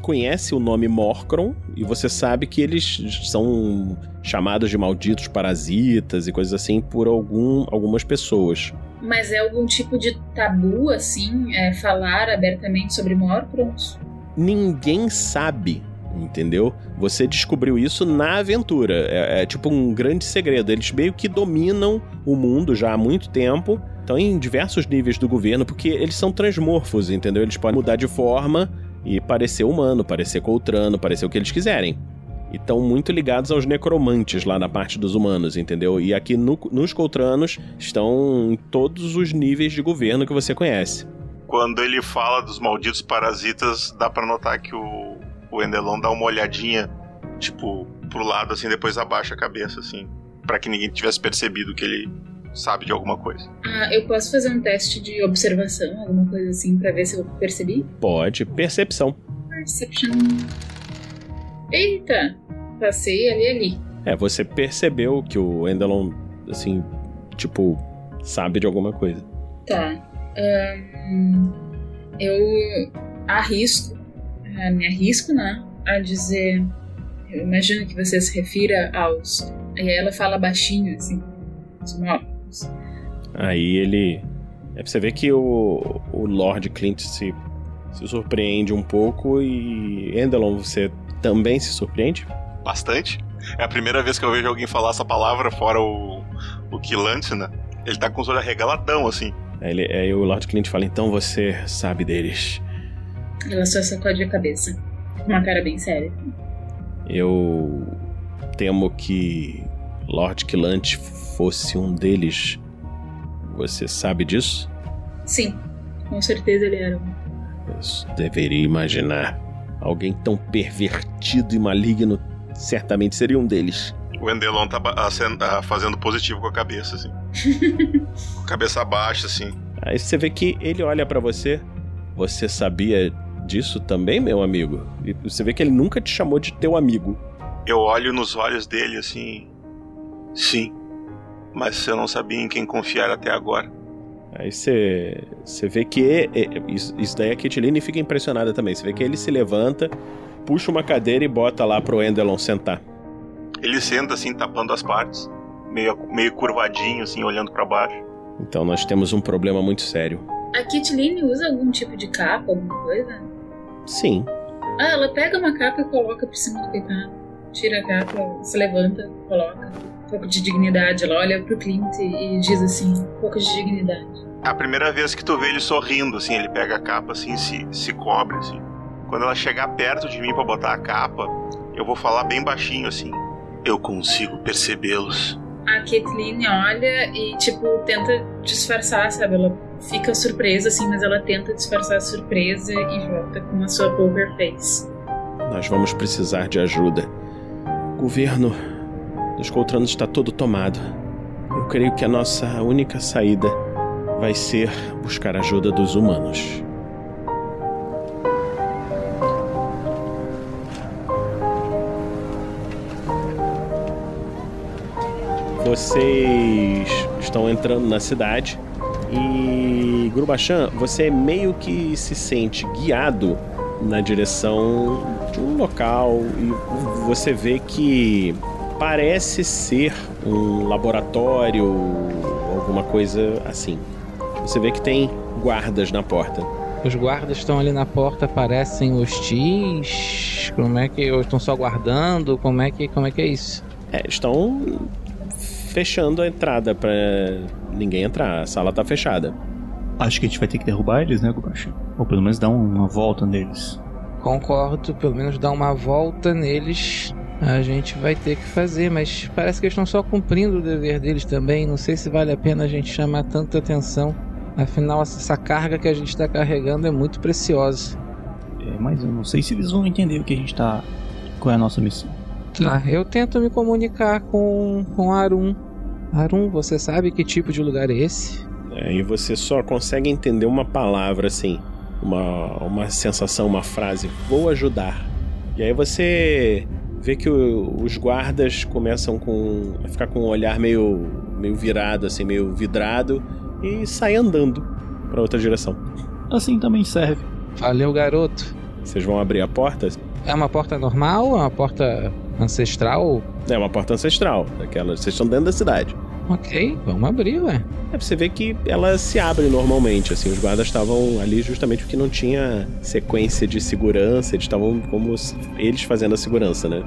conhece o nome Morcron e você sabe que eles são chamados de malditos parasitas e coisas assim por algum, algumas pessoas. Mas é algum tipo de tabu, assim, é, falar abertamente sobre Morcrons? Ninguém sabe, entendeu? Você descobriu isso na aventura. É, é tipo um grande segredo. Eles meio que dominam o mundo já há muito tempo. Estão em diversos níveis do governo, porque eles são transmorfos, entendeu? Eles podem mudar de forma e parecer humano, parecer coltrano, parecer o que eles quiserem. E estão muito ligados aos necromantes lá na parte dos humanos, entendeu? E aqui no, nos coltranos estão em todos os níveis de governo que você conhece. Quando ele fala dos malditos parasitas, dá pra notar que o, o Endelon dá uma olhadinha, tipo, pro lado, assim, depois abaixa a cabeça, assim, para que ninguém tivesse percebido que ele sabe de alguma coisa. Ah, eu posso fazer um teste de observação, alguma coisa assim, pra ver se eu percebi? Pode. Percepção. Perception. Eita! Passei ali ali. É, você percebeu que o Endelon, assim, tipo, sabe de alguma coisa. Tá. Ahn, eu arrisco, ah, me arrisco, né? A dizer. Eu imagino que você se refira aos. E aí ela fala baixinho, assim. Os mortos. Aí ele. É pra você ver que o, o Lord Clint se, se surpreende um pouco e. Endelon, você também se surpreende? Bastante. É a primeira vez que eu vejo alguém falar essa palavra, fora o, o Quilante, né? Ele tá com os olhos arregaladão, assim. Ele, aí o Lord Clint fala: então você sabe deles. Ela só sacode a cabeça. Com uma cara bem séria. Eu temo que Lord Quilante fosse um deles. Você sabe disso? Sim, com certeza ele era um. Eu deveria imaginar. Alguém tão pervertido e maligno certamente seria um deles. O Endelon tá fazendo positivo com a cabeça, assim. com a cabeça baixa, assim. Aí você vê que ele olha pra você. Você sabia disso também, meu amigo? E você vê que ele nunca te chamou de teu amigo. Eu olho nos olhos dele, assim. Sim. Mas eu não sabia em quem confiar até agora. Aí você, você vê que é- é- isso, isso daí a Caitlyn fica impressionada também. Você vê que ele se levanta, puxa uma cadeira e bota lá pro Endelon sentar. Ele senta, assim, tapando as partes. Meio, meio curvadinho, assim, olhando pra baixo. Então nós temos um problema muito sério. A Kitline usa algum tipo de capa, alguma coisa? Sim, Ah, ela pega uma capa e coloca por cima do coitado. Tira a capa, se levanta, coloca. Um pouco de dignidade. Ela olha pro Clint e diz assim: um pouco de dignidade. É a primeira vez que tu vê ele sorrindo, assim, ele pega a capa, assim, e se, se cobre, assim. Quando ela chegar perto de mim pra botar a capa, eu vou falar bem baixinho, assim. Eu consigo percebê-los. A Kathleen olha e, tipo, tenta disfarçar, sabe? Ela fica surpresa, assim, mas ela tenta disfarçar a surpresa e volta com a sua poker face. nós vamos precisar de ajuda. O governo dos Coltranos está todo tomado. Eu creio que a nossa única saída vai ser buscar a ajuda dos humanos. Vocês estão entrando na cidade e Grubachan, você meio que se sente guiado na direção de um local e você vê que parece ser um laboratório, alguma coisa assim. Você vê que tem guardas na porta. Os guardas estão ali na porta, parecem hostis. Como é que ou estão só guardando? Como é que como é que é isso? É, estão fechando a entrada pra ninguém entrar. A sala tá fechada. Acho que a gente vai ter que derrubar eles, né, Gubashi? Ou pelo menos dar uma volta neles. Concordo, pelo menos dar uma volta neles. A gente vai ter que fazer, mas parece que eles estão só cumprindo o dever deles também. Não sei se vale a pena a gente chamar tanta atenção. Afinal, essa carga que a gente está carregando é muito preciosa. É, mas eu não sei se eles vão entender o que a gente tá. Qual é a nossa missão. Tá, eu tento me comunicar com, com Arun. Arun, você sabe que tipo de lugar é esse? É, e você só consegue entender uma palavra assim, uma, uma sensação, uma frase. Vou ajudar. E aí você vê que o- os guardas começam com, a ficar com um olhar meio, meio virado, assim, meio vidrado e sai andando pra outra direção. Assim também serve. Valeu, garoto. Vocês vão abrir a porta? É uma porta normal? É uma porta ancestral? É uma porta ancestral. Daquela, vocês estão dentro da cidade. Ok, vamos abrir, ué. É você ver que ela se abre normalmente, assim, os guardas estavam ali justamente porque não tinha sequência de segurança, eles estavam como eles fazendo a segurança, né?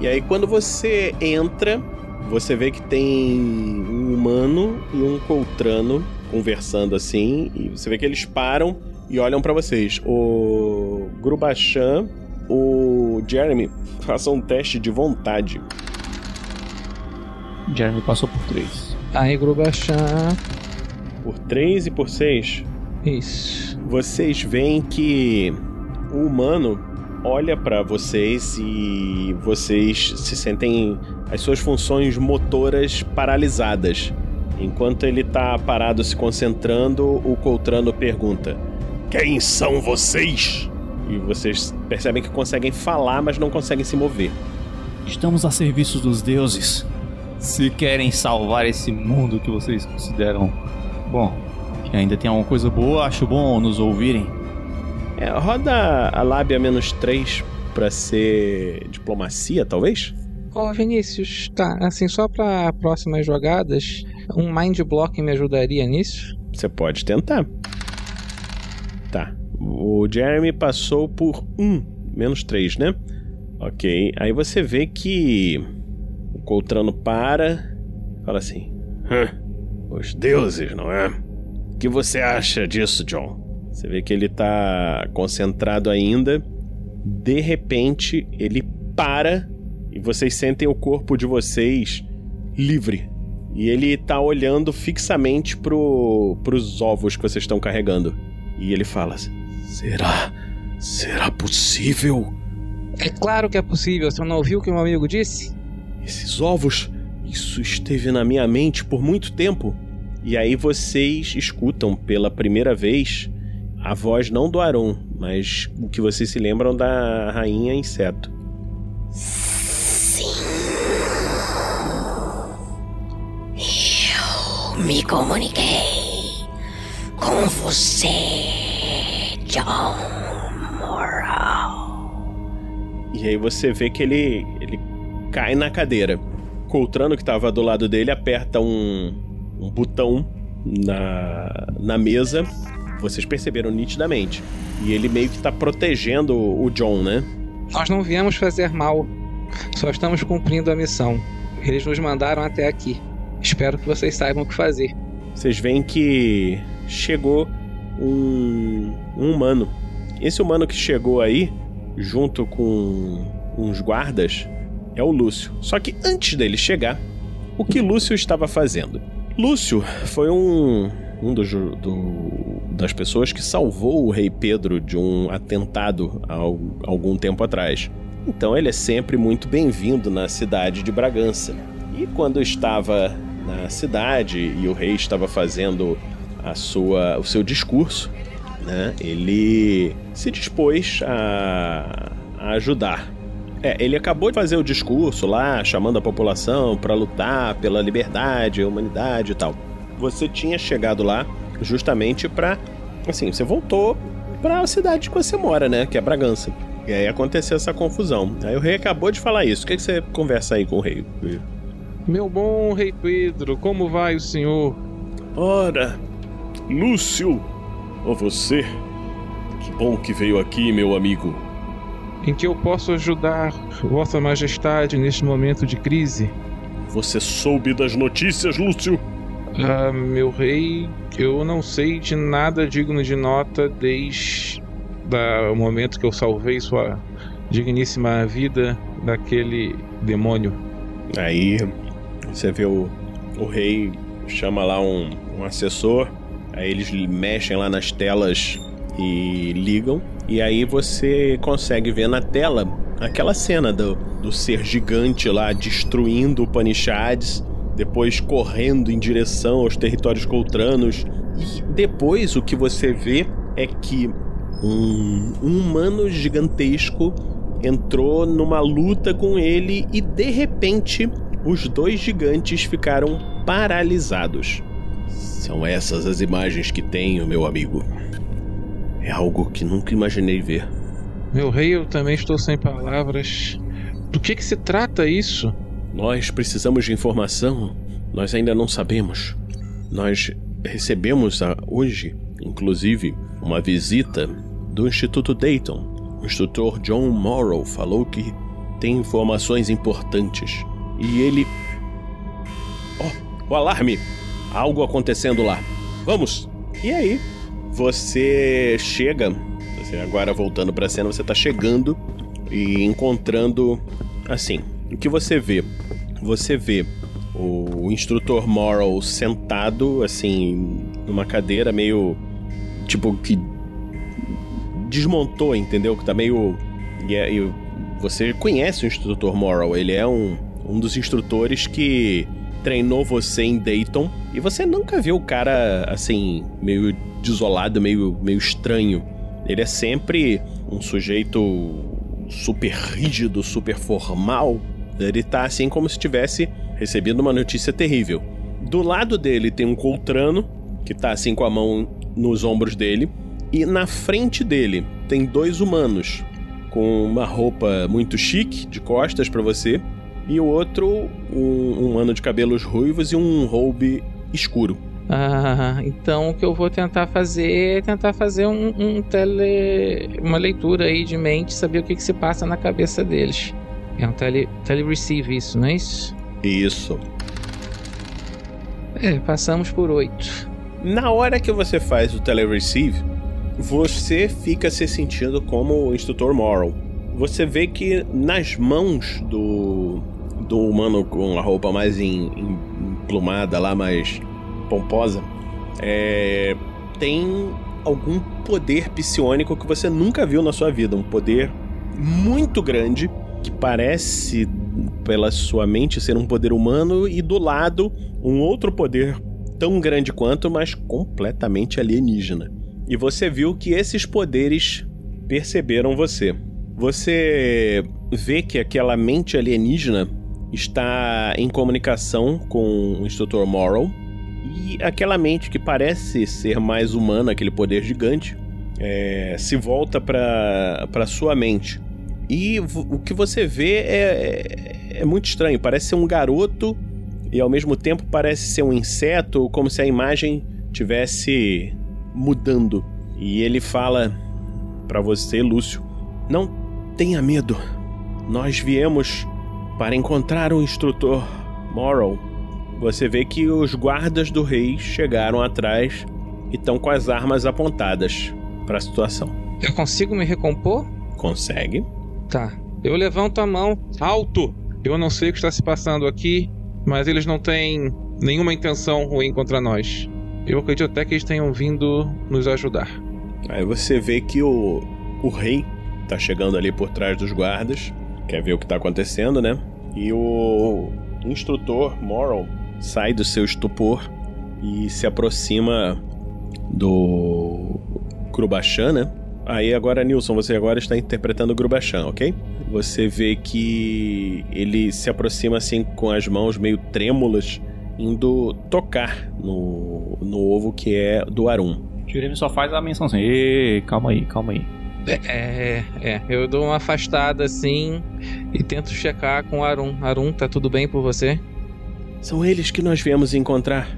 E aí quando você entra, você vê que tem um humano e um coltrano conversando assim, e você vê que eles param e olham pra vocês. O Grubachan, o Jeremy, façam um teste de vontade. Jeremy passou por três. Aí, Grubachan. Por 3 e por 6, Isso. vocês veem que o humano olha pra vocês e vocês se sentem as suas funções motoras paralisadas. Enquanto ele tá parado se concentrando, o Coltrano pergunta: Quem são vocês? E vocês percebem que conseguem falar, mas não conseguem se mover. Estamos a serviço dos deuses. Se querem salvar esse mundo que vocês consideram bom, que ainda tem alguma coisa boa, acho bom nos ouvirem. É, roda a lábia menos 3 pra ser diplomacia, talvez? Ô, Vinícius, tá, assim, só pra próximas jogadas, um mind block me ajudaria nisso? Você pode tentar. Tá. O Jeremy passou por 1, menos 3, né? Ok. Aí você vê que o Coltrano para, fala assim? Os deuses, não é? O que você acha disso, John? Você vê que ele tá concentrado ainda. De repente, ele para e vocês sentem o corpo de vocês livre. E ele tá olhando fixamente pro, pros ovos que vocês estão carregando. E ele fala assim: Será? Será possível? É claro que é possível, você não ouviu o que meu amigo disse? Esses ovos, isso esteve na minha mente por muito tempo. E aí vocês escutam pela primeira vez a voz não do Aron, mas o que vocês se lembram da rainha inseto. Eu me comuniquei com você, John Morrow. E aí você vê que ele ele cai na cadeira. Coltrano que estava do lado dele aperta um, um botão na, na mesa. Vocês perceberam nitidamente. E ele meio que tá protegendo o John, né? Nós não viemos fazer mal, só estamos cumprindo a missão. Eles nos mandaram até aqui. Espero que vocês saibam o que fazer. Vocês veem que chegou um, um humano. Esse humano que chegou aí, junto com uns guardas, é o Lúcio. Só que antes dele chegar, o que Lúcio estava fazendo? Lúcio foi um, um dos, do- das pessoas que salvou o rei Pedro de um atentado há al- algum tempo atrás. Então ele é sempre muito bem-vindo na cidade de Bragança. E quando estava na cidade e o rei estava fazendo a sua, o seu discurso, né, ele se dispôs a, a ajudar. É, ele acabou de fazer o discurso lá, chamando a população para lutar pela liberdade, a humanidade e tal. Você tinha chegado lá justamente para, assim, você voltou para a cidade que você mora, né, que é Bragança. E aí aconteceu essa confusão. Aí o rei acabou de falar isso. O que, que você conversa aí com o rei? Meu bom rei Pedro, como vai o senhor? Ora, Lúcio, ou você? Que bom que veio aqui, meu amigo. Em que eu posso ajudar Vossa Majestade neste momento de crise? Você soube das notícias, Lúcio? Ah, meu rei, eu não sei de nada digno de nota desde o momento que eu salvei sua digníssima vida daquele demônio. Aí você vê o, o rei chama lá um, um assessor, aí eles mexem lá nas telas e ligam, e aí você consegue ver na tela aquela cena do, do ser gigante lá destruindo o Panichades, depois correndo em direção aos territórios coltranos, e depois o que você vê é que um, um humano gigantesco entrou numa luta com ele e de repente os dois gigantes ficaram paralisados. São essas as imagens que tenho, meu amigo. É algo que nunca imaginei ver. Meu rei, eu também estou sem palavras. Do que que se trata isso? Nós precisamos de informação. Nós ainda não sabemos. Nós recebemos a- hoje, inclusive, uma visita do Instituto Dayton. O instrutor John Morrow falou que tem informações importantes. E ele. Oh, o alarme! Algo acontecendo lá. Vamos! E aí, você chega. Você agora voltando pra cena, você tá chegando e encontrando. Assim, o que você vê? Você vê o instrutor Morrow sentado, assim, numa cadeira meio. Tipo, que. Desmontou, entendeu? Que tá meio. E, é- e você conhece o instrutor Morrow, ele é um, um dos instrutores que treinou você em Dayton. E você nunca viu o cara, assim, meio desolado, meio, meio estranho. Ele é sempre um sujeito super rígido, super formal. Ele tá assim como se tivesse recebido uma notícia terrível. Do lado dele tem um Coltrano, que tá assim com a mão nos ombros dele. E na frente dele tem dois humanos, com uma roupa muito chique, de costas pra você. E o outro, um um humano de cabelos ruivos e um roube escuro. Ah, então o que eu vou tentar fazer é tentar fazer um, um tele. uma leitura aí de mente, saber o que, que se passa na cabeça deles. É um tele, tele-receive isso, não é isso? Isso. É, passamos por oito. Na hora que você faz o telereceive, você fica se sentindo como o instrutor Morrow. Você vê que nas mãos do, do humano com a roupa mais em- em- emplumada lá, mais pomposa, é, tem algum poder psionico que você nunca viu na sua vida. Um poder muito grande que parece, pela sua mente, ser um poder humano, e do lado, um outro poder tão grande quanto, mas completamente alienígena. E você viu que esses poderes perceberam você. Você vê que aquela mente alienígena está em comunicação com o instrutor Morrow. E aquela mente que parece ser mais humana, aquele poder gigante, é, se volta para sua mente. E o que você vê é, é muito estranho. Parece ser um garoto e ao mesmo tempo parece ser um inseto, como se a imagem tivesse mudando. E ele fala para você, Lúcio: Não tenha medo. Nós viemos para encontrar o instrutor Morrow. Você vê que os guardas do rei chegaram atrás e estão com as armas apontadas para a situação. Eu consigo me recompor? Consegue? Tá. Eu levanto a mão. Alto! Eu não sei o que está se passando aqui, mas eles não têm nenhuma intenção ruim contra nós. Eu acredito até que eles tenham vindo nos ajudar. Aí você vê que o, o rei tá chegando ali por trás dos guardas, quer ver o que tá acontecendo, né? E o instrutor Morrow sai do seu estupor e se aproxima do Grubachan, né? Aí agora, Nilson, você agora está interpretando o Grubachan, ok? Você vê que ele se aproxima assim com as mãos meio trêmulas, indo tocar no, no ovo que é do Arum. Jeremy só faz a menção assim, calma aí, calma aí. É, é. Eu dou uma afastada assim e tento checar com o Arum. Arum, tá tudo bem por você? São eles que nós viemos encontrar.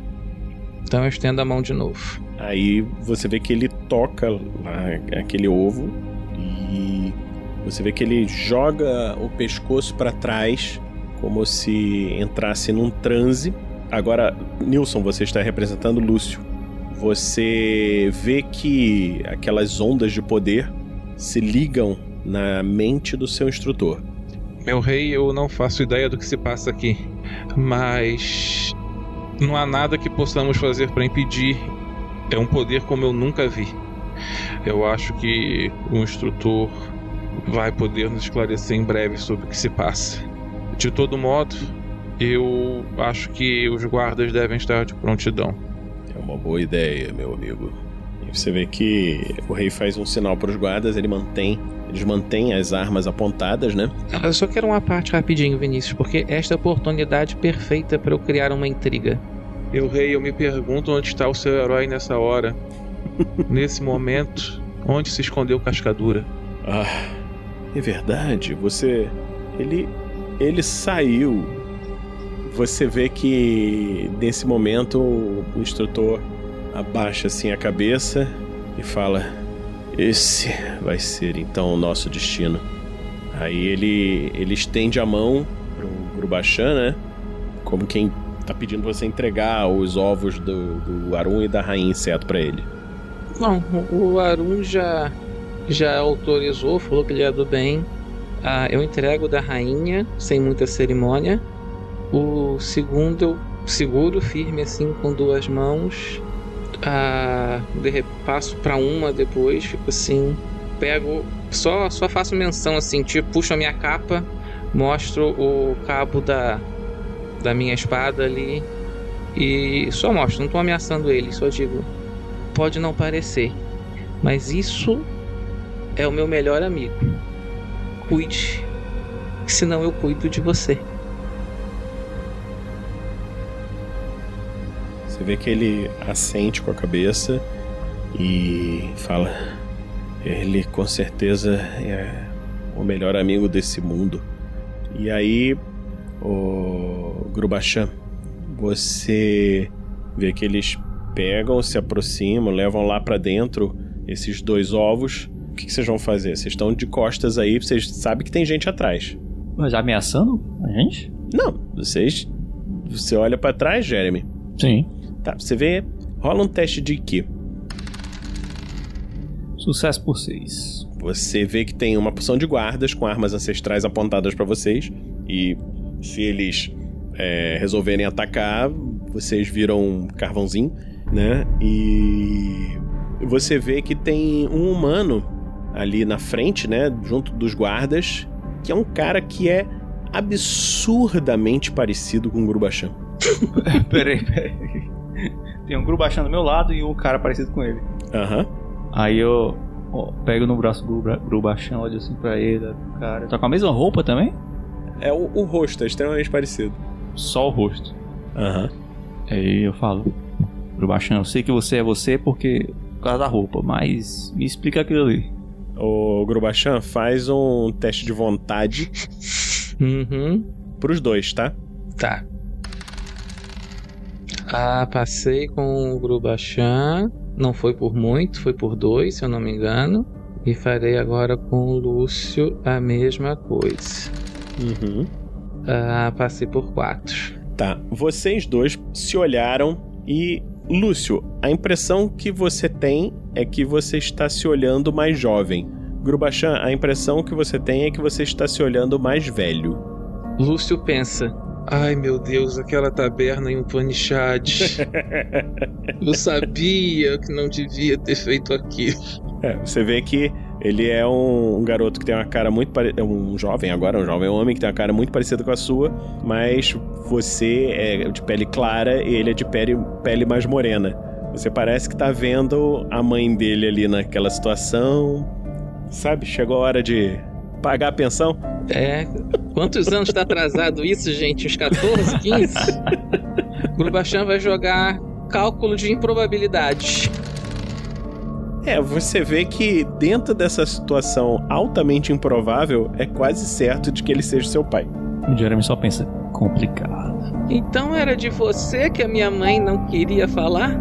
Então eu estendo a mão de novo. Aí você vê que ele toca lá aquele ovo e você vê que ele joga o pescoço para trás como se entrasse num transe. Agora, Nilson, você está representando Lúcio. Você vê que aquelas ondas de poder se ligam na mente do seu instrutor. Meu rei, eu não faço ideia do que se passa aqui, mas não há nada que possamos fazer para impedir. É um poder como eu nunca vi. Eu acho que o instrutor vai poder nos esclarecer em breve sobre o que se passa. De todo modo, eu acho que os guardas devem estar de prontidão. É uma boa ideia, meu amigo. Você vê que o rei faz um sinal para os guardas, ele mantém, eles mantêm as armas apontadas, né? Eu só quero uma parte rapidinho, Vinícius, porque esta é a oportunidade perfeita para eu criar uma intriga. Meu rei, eu me pergunto onde está o seu herói nessa hora. Nesse momento, onde se escondeu Cascadura? Ah, É verdade, você. Ele. Ele saiu. Você vê que nesse momento o instrutor abaixa assim a cabeça e fala: Esse vai ser então o nosso destino. Aí ele, ele estende a mão pro Grubachan, né? Como quem tá pedindo você entregar os ovos do, do Arun e da Rainha Inseto para ele. Bom, o Arun já, já autorizou, falou que ele é do bem. Ah, eu entrego da rainha, sem muita cerimônia. O segundo eu seguro firme assim com duas mãos. Ah, de, passo para uma depois, fico assim, pego, só, só faço menção assim, tipo, puxo a minha capa, mostro o cabo da, da minha espada ali e só mostro, não tô ameaçando ele, só digo, pode não parecer, mas isso é o meu melhor amigo. Cuide, senão eu cuido de você. Você vê que ele assente com a cabeça e fala: Ele com certeza é o melhor amigo desse mundo. E aí, o Grubachan, você vê que eles pegam, se aproximam, levam lá para dentro esses dois ovos. O que, que vocês vão fazer? Vocês estão de costas aí, vocês sabem que tem gente atrás. Mas ameaçando a gente? Não, vocês. Você olha para trás, Jeremy. Sim. Tá, você vê. Rola um teste de Ki. Sucesso por seis. Você vê que tem uma porção de guardas com armas ancestrais apontadas para vocês. E se eles é, resolverem atacar, vocês viram um carvãozinho, né? E você vê que tem um humano ali na frente, né? Junto dos guardas, que é um cara que é absurdamente parecido com o Grubachan. peraí, peraí. Tem um Grubachan do meu lado e um cara parecido com ele. Aham. Aí eu ó, pego no braço do Gru- Grubachan, olho assim pra ele, o cara. Tá com a mesma roupa também? É o, o rosto, é extremamente parecido. Só o rosto. Aham. Aí eu falo, Grubachan, eu sei que você é você porque por causa da roupa, mas me explica aquilo ali. O Grubachan faz um teste de vontade Uhum. pros dois, tá? Tá. Ah, passei com o Grubachan. Não foi por muito, foi por dois, se eu não me engano. E farei agora com o Lúcio a mesma coisa. Uhum. Ah, passei por quatro. Tá. Vocês dois se olharam e. Lúcio, a impressão que você tem é que você está se olhando mais jovem. Grubachan, a impressão que você tem é que você está se olhando mais velho. Lúcio pensa. Ai meu Deus, aquela taberna em um panichade. Eu sabia que não devia ter feito aquilo. É, você vê que ele é um, um garoto que tem uma cara muito parecida. Um jovem agora, um jovem homem que tem uma cara muito parecida com a sua, mas você é de pele clara e ele é de pele, pele mais morena. Você parece que tá vendo a mãe dele ali naquela situação. Sabe, chegou a hora de pagar a pensão. É. Quantos anos tá atrasado isso, gente? Uns 14, 15? Grubachan vai jogar cálculo de improbabilidade. É, você vê que dentro dessa situação altamente improvável, é quase certo de que ele seja seu pai. O Jeremy só pensa, complicado. Então era de você que a minha mãe não queria falar?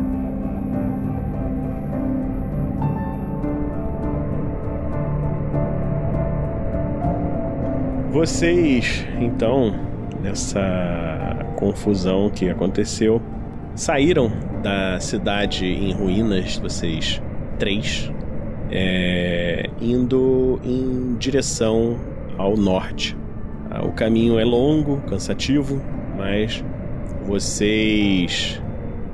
Vocês, então, nessa confusão que aconteceu, saíram da cidade em ruínas, vocês três, é, indo em direção ao norte. Ah, O caminho é longo, cansativo, mas vocês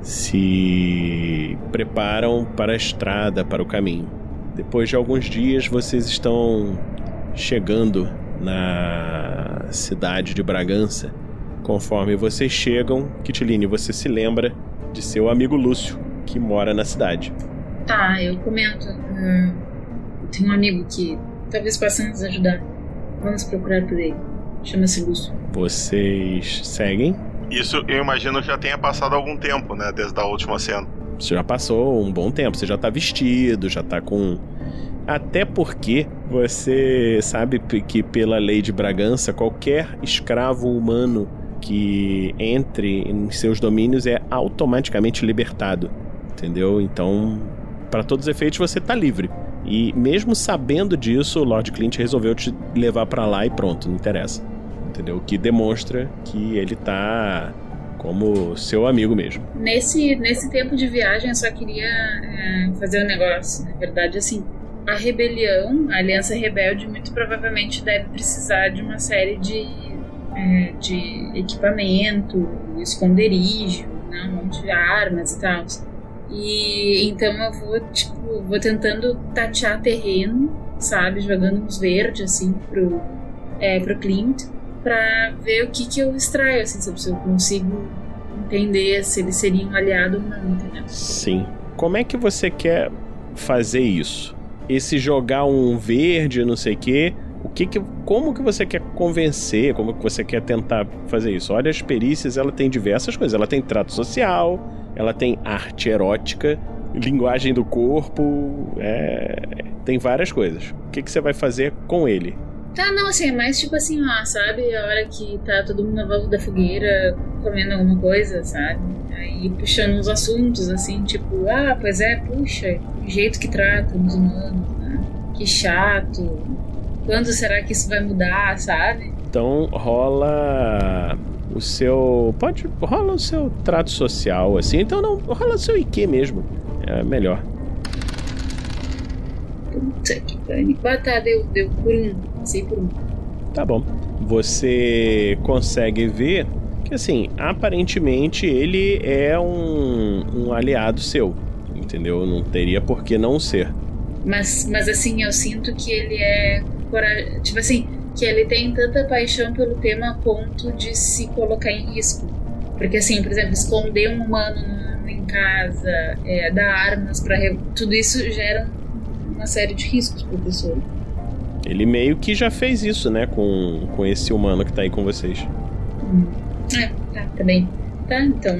se preparam para a estrada, para o caminho. Depois de alguns dias, vocês estão chegando na cidade de Bragança. Conforme vocês chegam, Kitiline, você se lembra de seu amigo Lúcio, que mora na cidade. Tá, eu comento. eu tenho um amigo que talvez possa nos ajudar. Vamos procurar por ele. Chama-se Lúcio. Vocês seguem? Isso eu imagino que já tenha passado algum tempo, né? Desde a última cena. Você já passou um bom tempo, você já tá vestido, já tá com Até porque você sabe que pela lei de Bragança, qualquer escravo humano que entre em seus domínios é automaticamente libertado. Entendeu? Então, para todos os efeitos, você tá livre. E mesmo sabendo disso, o Lord Clint resolveu te levar para lá e pronto, não interessa. Entendeu? O que demonstra que ele tá como seu amigo mesmo. Nesse, nesse tempo de viagem, eu só queria é, fazer um negócio. Na verdade, assim, a rebelião, a Aliança Rebelde, muito provavelmente deve precisar de uma série de, é, de equipamento, esconderijo, né, um monte de armas e tal. E então eu vou, tipo, vou tentando tatear terreno, sabe? Jogando uns verdes, assim, pro, é, pro Clint, pra ver o que que eu extraio, assim? Se eu consigo entender se ele seria um aliado ou não, entendeu? Sim. Como é que você quer fazer isso? Esse jogar um verde, não sei o quê, o que que, como que você quer convencer, como que você quer tentar fazer isso? Olha, as perícias, ela tem diversas coisas. Ela tem trato social, ela tem arte erótica, linguagem do corpo, é, tem várias coisas. O que que você vai fazer com ele? Tá, não, assim, é mais tipo assim, ó, sabe? A hora que tá todo mundo na volta da fogueira comendo alguma coisa, sabe? Aí puxando uns assuntos, assim, tipo, ah, pois é, puxa, o jeito que tratam os humanos, né? Que chato. Quando será que isso vai mudar, sabe? Então rola o seu. Pode. rola o seu trato social, assim. Então não. rola o seu IQ mesmo. É melhor. Puta que pariu. Ah, tá, deu, deu por um. Por um. Tá bom. Você consegue ver que, assim, aparentemente ele é um, um aliado seu. Entendeu? Não teria por que não ser. Mas, mas assim, eu sinto que ele é. Tipo assim, que ele tem tanta paixão pelo tema a ponto de se colocar em risco. Porque, assim, por exemplo, esconder um humano no- em casa, é, dar armas pra. re- Tudo isso gera uma série de riscos pro pessoa. Ele meio que já fez isso, né? Com, com esse humano que tá aí com vocês. É, tá, tá bem. Tá, então.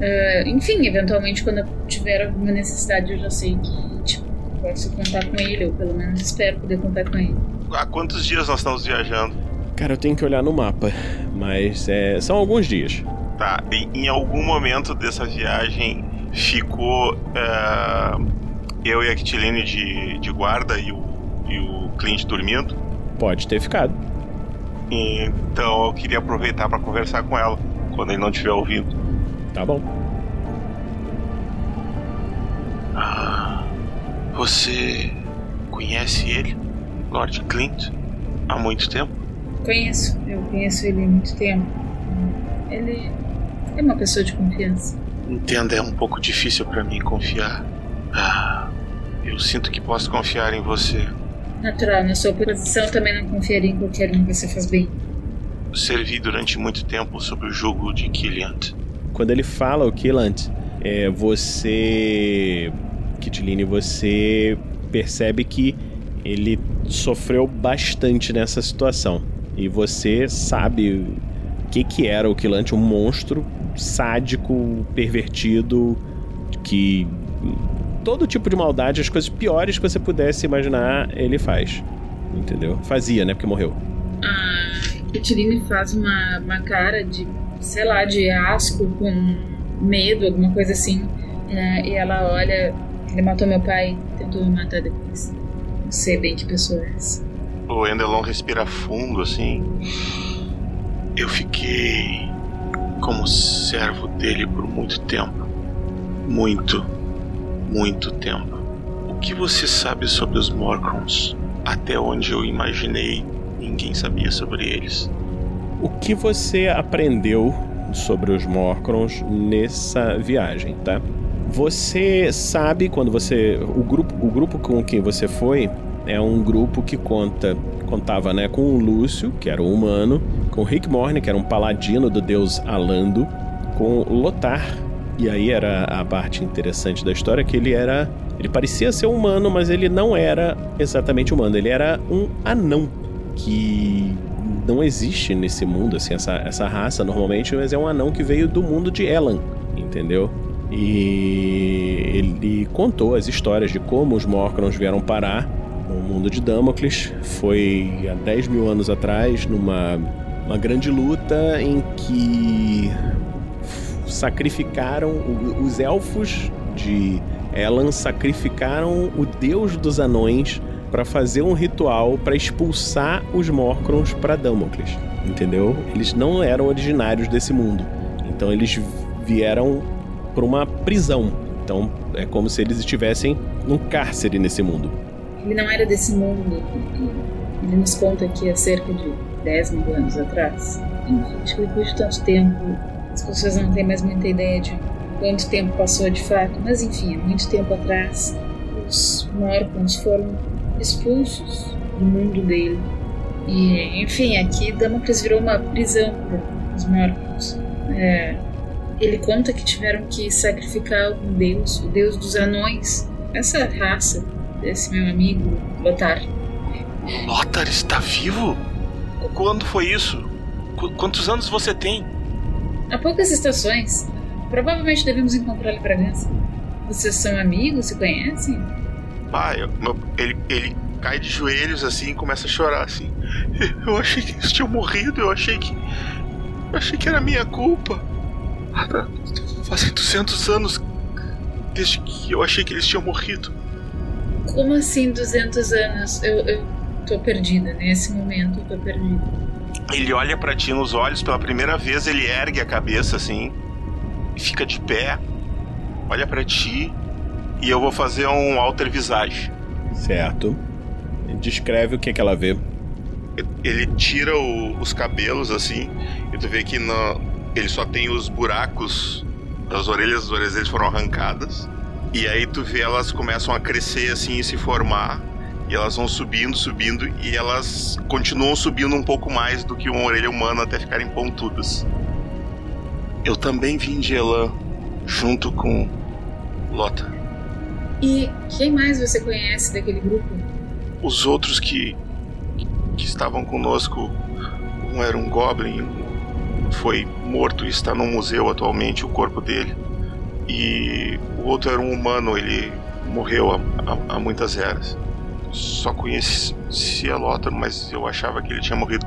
ah, enfim, eventualmente, quando eu tiver alguma necessidade, eu já sei que, tipo, posso contar com ele, ou pelo menos espero poder contar com ele. Há quantos dias nós estamos viajando? Cara, eu tenho que olhar no mapa. Mas é, são alguns dias. Tá, em, em algum momento dessa viagem ficou é, eu e a Kitiline de, de guarda e o, e o Clint dormindo. Pode ter ficado. Então eu queria aproveitar para conversar com ela quando ele não estiver ouvindo. Tá bom. Ah, você conhece ele, Lord Clint, há muito tempo? Conheço, eu conheço ele há muito tempo. Ele é uma pessoa de confiança. Entenda, é um pouco difícil para mim confiar. Ah, eu sinto que posso confiar em você. Natural, na sua posição também não confiaria em qualquer um que você faz bem. Servi durante muito tempo sob o jugo de Killiant. Quando ele fala o Killant, é, você. Kitline, você percebe que ele sofreu bastante nessa situação. E você sabe o que, que era o Killant, um monstro sádico, pervertido, que todo tipo de maldade, as coisas piores que você pudesse imaginar, ele faz. Entendeu? Fazia, né? Porque morreu. A Etirine faz uma, uma cara de, sei lá, de asco com medo, alguma coisa assim. É, e ela olha, ele matou meu pai, tentou me matar depois. Não sei bem que pessoa é essa. O Endelon respira fundo assim. Eu fiquei como servo dele por muito tempo. Muito, muito tempo. O que você sabe sobre os Morcrons? Até onde eu imaginei, ninguém sabia sobre eles. O que você aprendeu sobre os Morcrons nessa viagem, tá? Você sabe quando você o grupo o grupo com quem você foi é um grupo que conta contava, né, com o Lúcio, que era um humano, com Rick Morne, que era um paladino do deus Alando, com Lotar. E aí era a parte interessante da história que ele era ele parecia ser humano, mas ele não era exatamente humano, ele era um anão que não existe nesse mundo, assim, essa, essa raça normalmente, mas é um anão que veio do mundo de Elan, entendeu? E ele contou as histórias de como os Morcrons vieram parar O mundo de Damocles foi há 10 mil anos atrás, numa uma grande luta em que sacrificaram os elfos de Elan sacrificaram o deus dos anões para fazer um ritual para expulsar os Morcrons para Damocles, entendeu? Eles não eram originários desse mundo, então eles vieram para uma prisão. Então é como se eles estivessem num cárcere nesse mundo. Ele não era desse mundo. Ele nos conta que há cerca de 10 mil anos atrás. Enfim, depois de tanto tempo, as pessoas não têm mais muita ideia de quanto tempo passou de fato. Mas enfim, há muito tempo atrás, os Morcons foram expulsos do mundo dele. E, enfim, aqui Damocles virou uma prisão para os Morcons. É, ele conta que tiveram que sacrificar um deus, o deus dos anões, essa raça desse meu amigo Lothar. Lothar está vivo? Quando foi isso? Qu quantos anos você tem? Há poucas estações. Provavelmente devemos encontrar ele Bragança. Vocês são amigos? Se conhecem? Pai, ele, ele cai de joelhos assim e começa a chorar assim. Eu achei que eles tinham morrido, eu achei que. Eu achei que era minha culpa. Fazem 200 anos desde que eu achei que eles tinham morrido. Como assim 200 anos? Eu, eu tô perdida. Nesse momento eu tô perdida. Ele olha para ti nos olhos pela primeira vez, ele ergue a cabeça assim, fica de pé, olha para ti e eu vou fazer um alter visage. Certo. Descreve o que, que ela vê. Ele tira o, os cabelos assim, e tu vê que no, ele só tem os buracos das orelhas, as orelhas deles foram arrancadas. E aí tu vê elas começam a crescer assim e se formar. E elas vão subindo, subindo, e elas continuam subindo um pouco mais do que uma orelha humana até ficarem pontudas. Eu também vim de Elan, junto com Lota. E quem mais você conhece daquele grupo? Os outros que, que estavam conosco, um era um Goblin, foi morto e está no museu atualmente o corpo dele. E o outro era um humano, ele morreu há, há, há muitas eras só conhecia Lothar, mas eu achava que ele tinha morrido.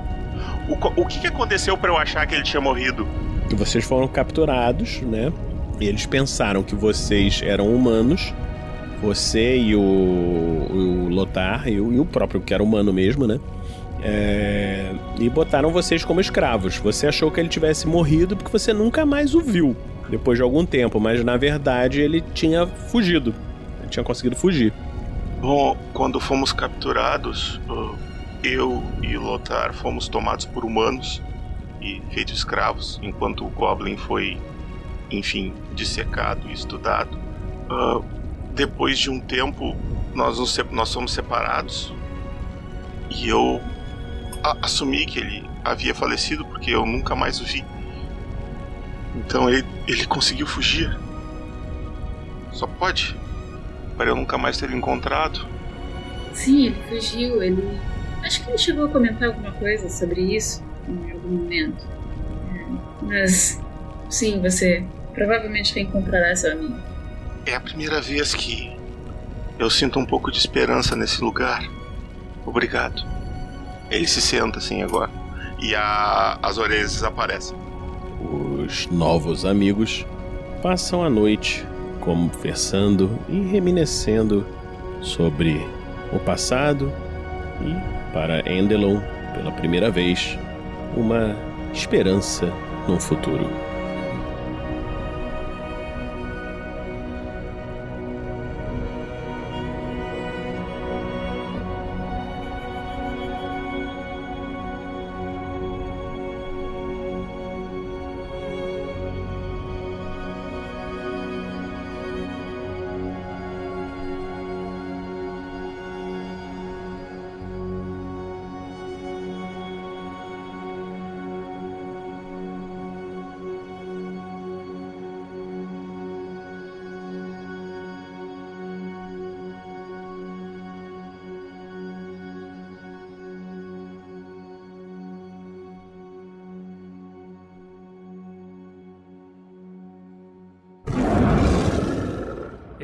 O, o que, que aconteceu para eu achar que ele tinha morrido? Vocês foram capturados, né? Eles pensaram que vocês eram humanos. Você e o, o Lothar e o, e o próprio, que era humano mesmo, né? É, e botaram vocês como escravos. Você achou que ele tivesse morrido porque você nunca mais o viu depois de algum tempo, mas na verdade ele tinha fugido. Ele tinha conseguido fugir. Bom, quando fomos capturados, eu e Lothar fomos tomados por humanos e feitos escravos, enquanto o Goblin foi, enfim, dissecado e estudado. Uh, depois de um tempo, nós, nos, nós fomos separados e eu assumi que ele havia falecido porque eu nunca mais o vi. Então ele, ele conseguiu fugir. Só pode para eu nunca mais ter encontrado. Sim, ele fugiu. Ele. Acho que ele chegou a comentar alguma coisa sobre isso em algum momento. É, mas. Sim, você provavelmente reencontrará seu amigo. É a primeira vez que eu sinto um pouco de esperança nesse lugar. Obrigado. Ele se senta assim agora. E a... as orelhas desaparecem. Os novos amigos passam a noite conversando e reminiscendo sobre o passado e, para Endelon, pela primeira vez, uma esperança no futuro.